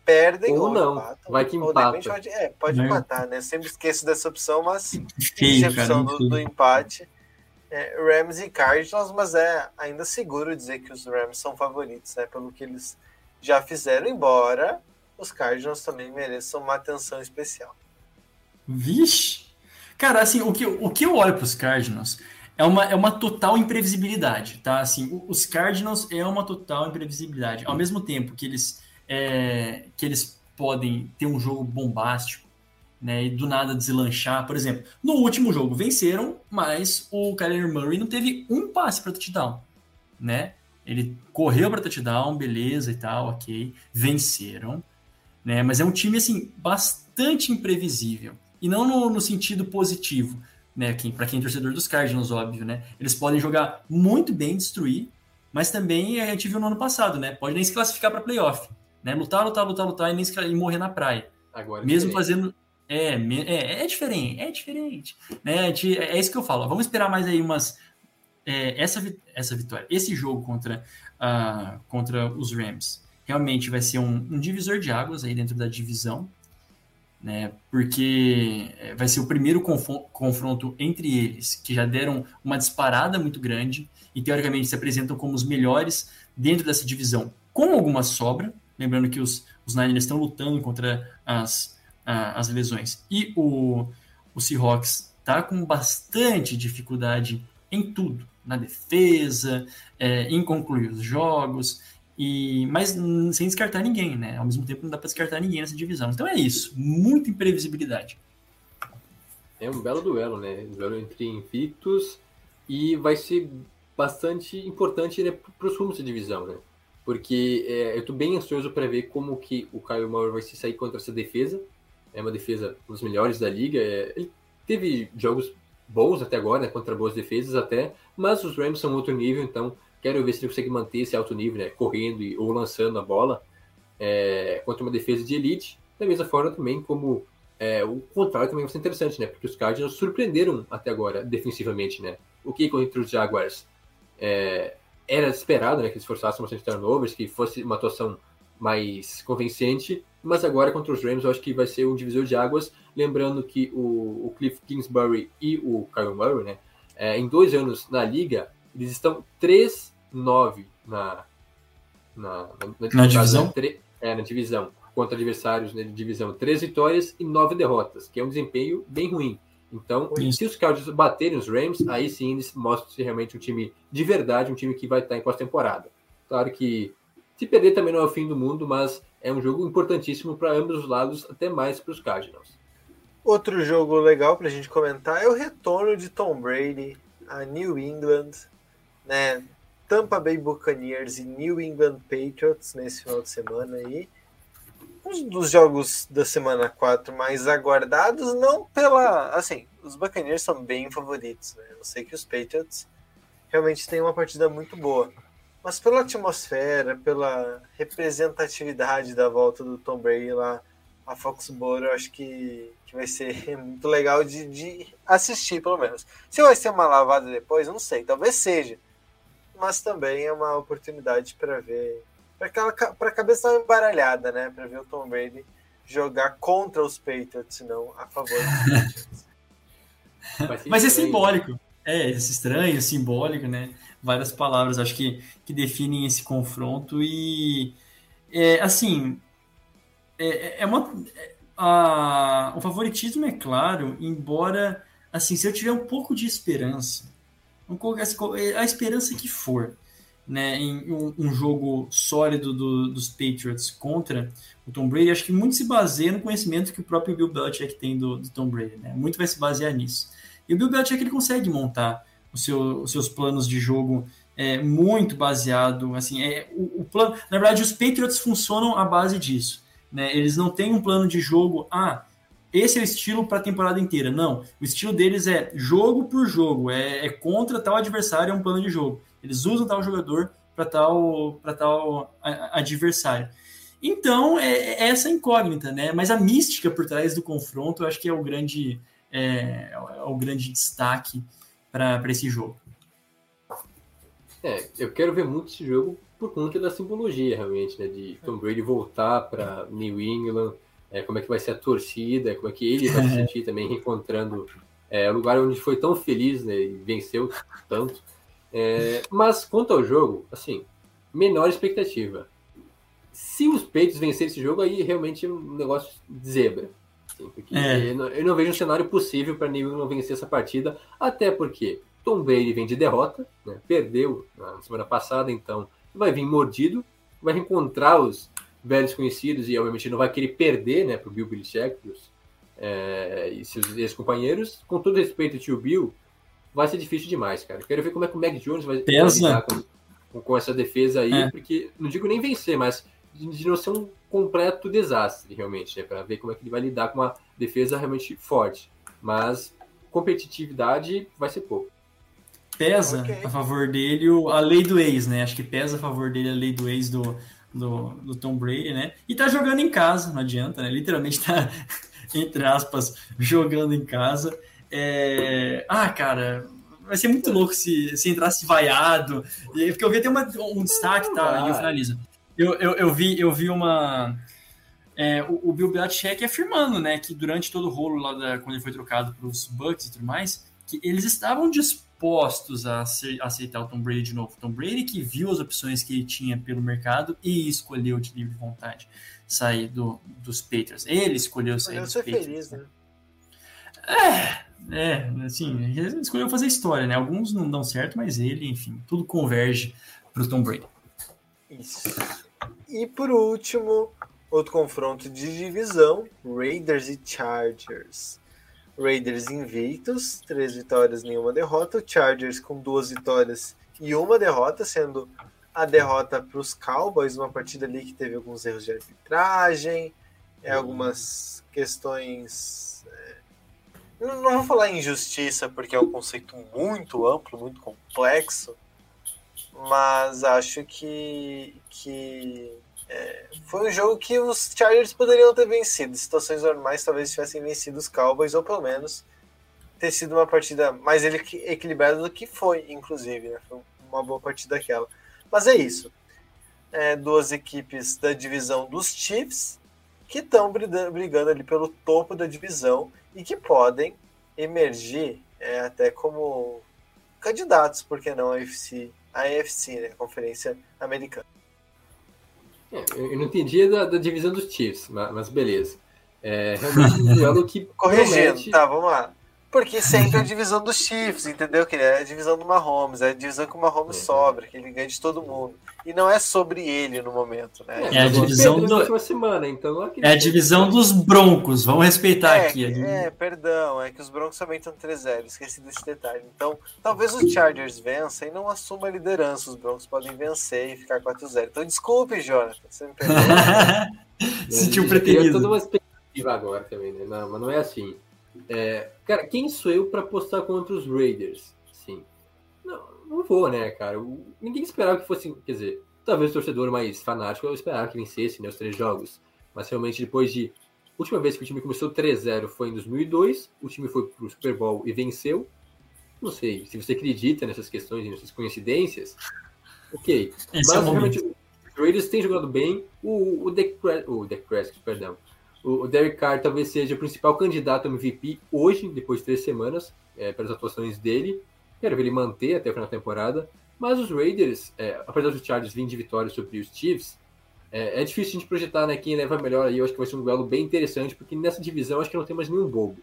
Speaker 1: perdem
Speaker 2: ou,
Speaker 1: ou
Speaker 2: não.
Speaker 1: empatam.
Speaker 2: Vai que
Speaker 1: ou de repente
Speaker 2: empata.
Speaker 1: pode, é, pode
Speaker 3: Né?
Speaker 1: empatar, né? Sempre esqueço dessa opção, mas
Speaker 3: Feio,
Speaker 1: exceção
Speaker 3: cara.
Speaker 1: do, do empate. É, Rams e Cardinals, mas é ainda seguro dizer que os Rams são favoritos, né? Pelo que eles já fizeram, embora os Cardinals também mereçam uma atenção especial.
Speaker 3: Vixe! Cara, assim, o que, o que eu olho para os Cardinals é uma, é uma total imprevisibilidade, tá? Assim, os Cardinals é uma total imprevisibilidade. Ao mesmo tempo que eles, é, que eles podem ter um jogo bombástico, né? E do nada deslanchar. Por exemplo, no último jogo venceram, mas o Kyler Murray não teve um passe para touchdown, né? Ele correu para touchdown, beleza e tal, ok. Venceram, né? Mas é um time, assim, bastante imprevisível. E não no, no sentido positivo, né? Quem, para quem é torcedor dos Cardinals, óbvio, né? Eles podem jogar muito bem, destruir, mas também a gente viu no ano passado, né? Pode nem se classificar para playoff, né? Lutar, lutar, lutar, lutar e nem se, e morrer na praia.
Speaker 2: Agora,
Speaker 3: Mesmo
Speaker 2: diferente.
Speaker 3: fazendo. É, é, é diferente, é diferente. Né? Gente- é isso que eu falo. Vamos esperar mais aí umas. é, essa, essa vitória, esse jogo contra, ah, contra os Rams, realmente vai ser um, um divisor de águas aí dentro da divisão, né? Porque é, vai ser o primeiro confronto entre eles, que já deram uma disparada muito grande e teoricamente se apresentam como os melhores dentro dessa divisão, com alguma sobra. Lembrando que os, os Niners estão lutando contra as, as lesões. E o, o Seahawks está com bastante dificuldade em tudo, na defesa, é, em concluir os jogos, e mas sem descartar ninguém, né? Ao mesmo tempo não dá para descartar ninguém nessa divisão. Então é isso, muita imprevisibilidade.
Speaker 2: É um belo duelo, né? Um duelo entre invictos e vai ser bastante importante né, para os rumos da divisão, né? Porque é, eu estou bem ansioso para ver como que o Kyle Murray vai se sair contra essa defesa. É uma defesa dos melhores da liga. É, ele teve jogos bons até agora, né, contra boas defesas até, mas os Rams são outro nível, então quero ver se ele consegue manter esse alto nível, né, correndo e, ou lançando a bola é, contra uma defesa de elite. Da mesma forma também como é, o contrário também vai ser interessante, né? Porque os Cardinals surpreenderam até agora defensivamente, né? O que contra os Jaguars é, era esperado, né? Que eles forçassem bastante turnovers, que fosse uma atuação mais convincente, mas agora contra os Rams eu acho que vai ser um divisor de águas, lembrando que o, o Cliff Kingsbury e o Kyle Murray, né? é, em dois anos na liga, eles estão 3-9 na, na, na,
Speaker 3: Na divisão?
Speaker 2: né, tre- é, na divisão contra adversários né, de divisão, três vitórias e nove derrotas, que é um desempenho bem ruim. Então,
Speaker 3: Isso.
Speaker 2: se os Cardinals baterem os Rams, aí sim eles mostram-se realmente um time de verdade, um time que vai estar em pós-temporada. Claro que se perder também não é o fim do mundo, mas é um jogo importantíssimo para ambos os lados, até mais para os Cardinals.
Speaker 1: Outro jogo legal para a gente comentar é o retorno de Tom Brady a New England, né? Tampa Bay Buccaneers e New England Patriots nesse final de semana aí. Um dos jogos da semana 4 mais aguardados, não pela. Assim, os Buccaneers são bem favoritos, né? Eu sei que os Patriots realmente têm uma partida muito boa. Mas pela atmosfera, pela representatividade da volta do Tom Brady lá a Foxborough, eu acho que, que vai ser muito legal de, de assistir, pelo menos. Se vai ser uma lavada depois, eu não sei, talvez seja. Mas também é uma oportunidade para ver. Para a cabeça dar uma embaralhada, né? Para ver o Tom Brady jogar contra os Patriots, não a favor dos Patriots.
Speaker 3: Mas é
Speaker 2: estranho,
Speaker 3: simbólico. É, esse estranho, simbólico, né? Várias palavras, acho que, que definem esse confronto e é, assim é, é uma é, a, o favoritismo é claro, embora assim se eu tiver um pouco de esperança, assim, a esperança que for, né, em um, um jogo sólido do, dos Patriots contra o Tom Brady, acho que muito se baseia no conhecimento que o próprio Bill Belichick tem do, do Tom Brady, né? Muito vai se basear nisso. E o Bill Belichick ele consegue montar o seu, os seus planos de jogo é, muito baseado, assim, é, o, o, plano, na verdade os Patriots funcionam à base disso, né? Eles não têm um plano de jogo, ah, esse é o estilo para a temporada inteira. Não, o estilo deles é jogo por jogo, é, é, contra tal adversário, é um plano de jogo. Eles usam tal jogador para tal, tal adversário. Então, é, é, essa incógnita, né? Mas a mística por trás do confronto, eu acho que é o grande, é, é o grande destaque para esse jogo.
Speaker 2: É, eu quero ver muito esse jogo por conta da simbologia, realmente, né? De Tom Brady voltar para New England, é, como é que vai ser a torcida, como é que ele vai se sentir também reencontrando é, o lugar onde foi tão feliz né, e venceu tanto. É, mas quanto ao jogo, assim, menor expectativa. Se os peitos vencerem esse jogo, aí realmente é um negócio de zebra. Assim, porque é. eu, não, eu, não, vejo um cenário possível para New England vencer essa partida, até porque Tom Brady vem de derrota, né, perdeu na semana passada, então vai vir mordido, vai encontrar os velhos conhecidos e obviamente não vai querer perder né, para o Bill Belichick é, e seus ex-companheiros. Com todo respeito tio Bill, vai ser difícil demais, cara. Quero ver como é que o Mac Jones vai, vai lidar com, com, com, essa defesa aí, é. porque não digo nem vencer, mas de, não ser um completo desastre, realmente, né, para ver como é que ele vai lidar com uma defesa realmente forte. Mas competitividade vai ser pouco
Speaker 3: pesa okay. a favor dele a lei do ex, né? Acho que pesa a favor dele a lei do ex do, do, do Tom Brady, né? E tá jogando em casa, não adianta, né? Literalmente tá, entre aspas, jogando em casa. É... Ah, cara, vai ser muito louco se, se entrasse vaiado. Porque eu vi até uma, um destaque, tá? E eu finalizo. Eu, eu, eu, vi, eu vi uma. É, o, o Bill Belichick afirmando, né, que durante todo o rolo lá da, quando ele foi trocado para os Bucks e tudo mais, que eles estavam dispostos a aceitar o Tom Brady de novo. Tom Brady que viu as opções que ele tinha pelo mercado e escolheu de livre vontade sair do, dos Patriots. Ele escolheu sair dos Patriots. Feliz, né? É, é, assim, ele escolheu fazer história, né? Alguns não dão certo, mas ele, enfim, tudo converge para o Tom Brady.
Speaker 1: Isso. E por último, outro confronto de divisão: Raiders e Chargers. Raiders invictos, três vitórias, nenhuma derrota. Chargers com duas vitórias e uma derrota, sendo a derrota para os Cowboys, uma partida ali que teve alguns erros de arbitragem, é, algumas questões. É, não, não vou falar injustiça, porque é um conceito muito amplo, muito complexo, mas acho que, que é, foi um jogo que os Chargers poderiam ter vencido. Em situações normais, talvez tivessem vencido os Cowboys, ou pelo menos ter sido uma partida mais equilibrada do que foi, inclusive. Né? Foi uma boa partida aquela. Mas é isso. É, duas equipes da divisão dos Chiefs que estão brigando ali pelo topo da divisão e que podem emergir é, até como candidatos, por que não, a AFC, a AFC, né, Conferência Americana.
Speaker 2: É, eu não entendi da, da, divisão dos Chiefs, mas, mas beleza. É realmente um duelo que.
Speaker 1: Corrigindo, promete... tá, vamos lá. Porque sempre é a divisão dos Chiefs, entendeu? Que é a divisão do Mahomes, é a divisão que o Mahomes uhum. sobra, que ele ganha de todo mundo. E não é sobre ele no momento, né?
Speaker 3: É, a divisão do...
Speaker 2: semana, então
Speaker 3: é, é a divisão dos Broncos, vamos respeitar
Speaker 1: é,
Speaker 3: aqui.
Speaker 1: É, perdão, é que os Broncos também estão 3-0, esqueci desse detalhe. Então, talvez o Chargers vença e não assuma a liderança, os Broncos podem vencer e ficar 4-0. Então, desculpe, Jonathan, você me
Speaker 2: perdeu. Sentiu preterido. toda uma expectativa agora também, né? Não, mas não é assim. É, cara, quem sou eu para apostar contra os Raiders? Sim. Não, não vou, né, cara? Ninguém esperava que fosse. Quer dizer, talvez o torcedor mais fanático eu esperava que vencesse né, os três jogos. Mas realmente, depois de. A última vez que o time começou 3-0 foi em 2002. O time foi pro Super Bowl e venceu. Não sei se você acredita nessas questões, nessas coincidências. Ok. Esse mas é realmente, os Raiders têm jogado bem. O, o Dak Prescott, perdão o Derek Carr talvez seja o principal candidato ao MVP hoje, depois de três semanas, é, pelas atuações dele. Quero ver ele manter até o final da temporada. Mas os Raiders, é, apesar dos Chargers virem de vitória sobre os Chiefs, é, é, difícil a gente projetar né, quem leva melhor aí. Eu acho que vai ser um duelo bem interessante, porque nessa divisão acho que não tem mais nenhum bobo.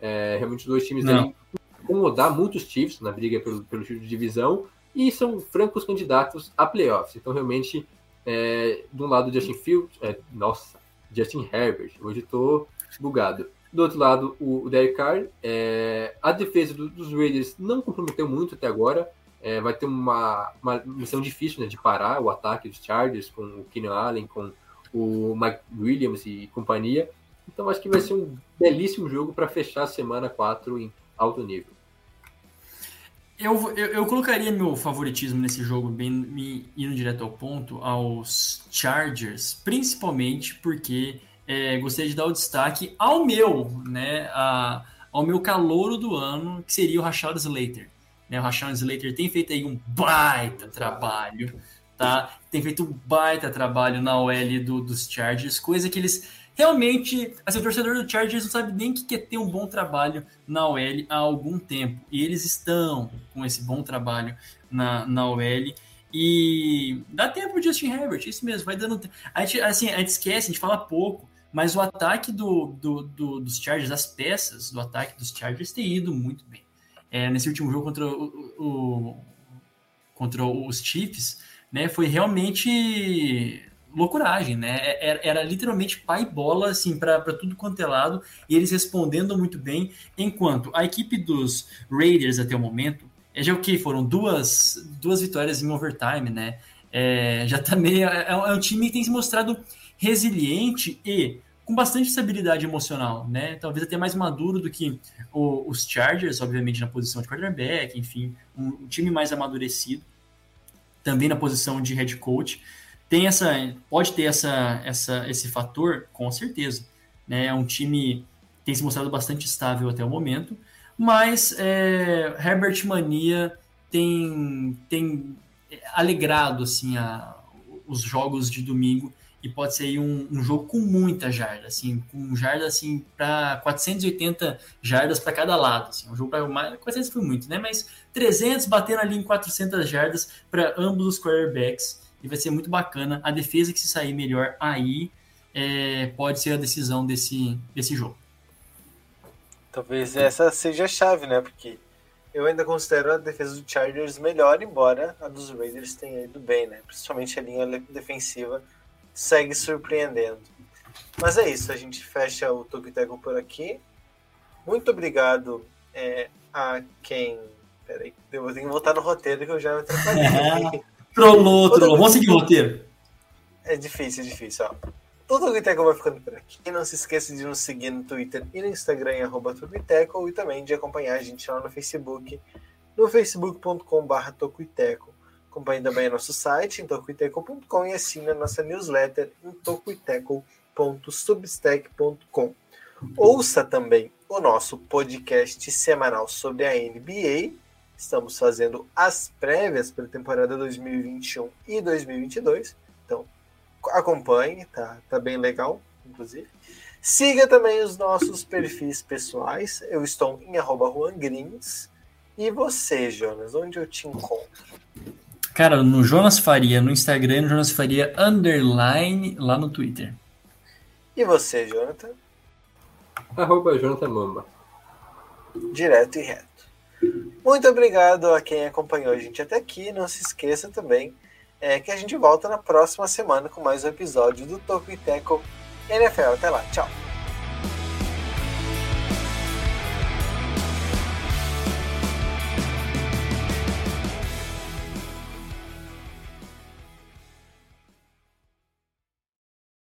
Speaker 2: É, realmente os dois times devem incomodar muitos Chiefs na briga pelo, pelo título de divisão e são francos candidatos a playoffs. Então, realmente, é, de um lado, Justin Fields, é, nossa, Justin Herbert. Hoje estou bugado. Do outro lado, o, Derek Carr. É, a defesa do, dos Raiders não comprometeu muito até agora. É, vai ter uma, uma missão difícil né, de parar o ataque dos Chargers com o Keenan Allen, com o Mike Williams e companhia. Então acho que vai ser um belíssimo jogo para fechar a semana 4 em alto nível.
Speaker 3: Eu, eu, eu, colocaria meu favoritismo nesse jogo, bem me, indo direto ao ponto, aos Chargers, principalmente porque é, gostaria de dar o destaque ao meu, né, a, ao meu calouro do ano, que seria o Rashad Slater. Né, o Rashad Slater tem feito aí um baita trabalho, tá? Tem feito um baita trabalho na OL do, dos Chargers, coisa que eles realmente, assim, o torcedor do Chargers não sabe nem que é ter um bom trabalho na OL há algum tempo. E eles estão com esse bom trabalho na, na OL. E dá tempo pro Justin Herbert, isso mesmo, vai dando tempo. A gente, assim, a gente esquece, a gente fala pouco, mas o ataque do, do, do, dos Chargers, as peças do ataque dos Chargers tem ido muito bem. É, nesse último jogo contra, o, o, contra os Chiefs, né, foi realmente loucuragem, né? É, era, era literalmente pai bola, assim, para tudo quanto é lado, e eles respondendo muito bem, enquanto a equipe dos Raiders até o momento, é já o que? Foram duas, duas vitórias em overtime, né? É, já também tá é, é, um time que tem se mostrado resiliente e com bastante estabilidade emocional, né? Talvez até mais maduro do que o, os Chargers, obviamente na posição de quarterback, enfim, um, um time mais amadurecido, também na posição de head coach tem essa, pode ter essa, essa, esse fator, com certeza. Né? É um time que tem se mostrado bastante estável até o momento, mas é, Herbert Mania tem, tem alegrado assim, a, os jogos de domingo e pode ser um, um, jogo com muita jarda, assim, com jarda assim para 480 jardas para cada lado, assim, um jogo para mais 400 foi muito, né? Mas 300 batendo ali em 400 jardas para ambos os quarterbacks e vai ser muito bacana. A defesa que se sair melhor aí é, pode ser a decisão desse, desse jogo.
Speaker 1: Talvez essa seja a chave, né? Porque eu ainda considero a defesa do Chargers melhor, embora a dos Raiders tenha ido bem, né? Principalmente a linha defensiva segue surpreendendo. Mas é isso, a gente fecha o Tokyo por aqui. Muito obrigado é, a quem. Peraí, eu vou ter que voltar no roteiro que eu já me atrapalhei.
Speaker 3: Trollou, trollou. Vamos seguir o roteiro.
Speaker 1: É difícil, é difícil, ó. Tudo o Turbiteco vai ficando por aqui. E não se esqueça de nos seguir no Twitter e no Instagram em arroba e também de acompanhar a gente lá no Facebook, no facebook.com.br Tocuiteco. Acompanhe também nosso site em tocuiteco.com e assine a nossa newsletter em tocuiteco.substack.com. Ouça também o nosso podcast semanal sobre a NBA Estamos fazendo as prévias para a temporada 2021 e 2022. Então, acompanhe, tá, tá bem legal, inclusive. Siga também os nossos perfis pessoais. Eu estou em arroba Grins. E você, Jonas, onde eu te encontro?
Speaker 3: Cara, no Jonas Faria, no Instagram, no Jonas Faria underline, lá no Twitter.
Speaker 1: E você, Jonathan?
Speaker 2: Arroba Jonathan Mamba.
Speaker 1: Direto e reto. Muito obrigado a quem acompanhou a gente até aqui. Não se esqueça também é, que a gente volta na próxima semana com mais um episódio do Toco e Teco NFL. Até lá, tchau!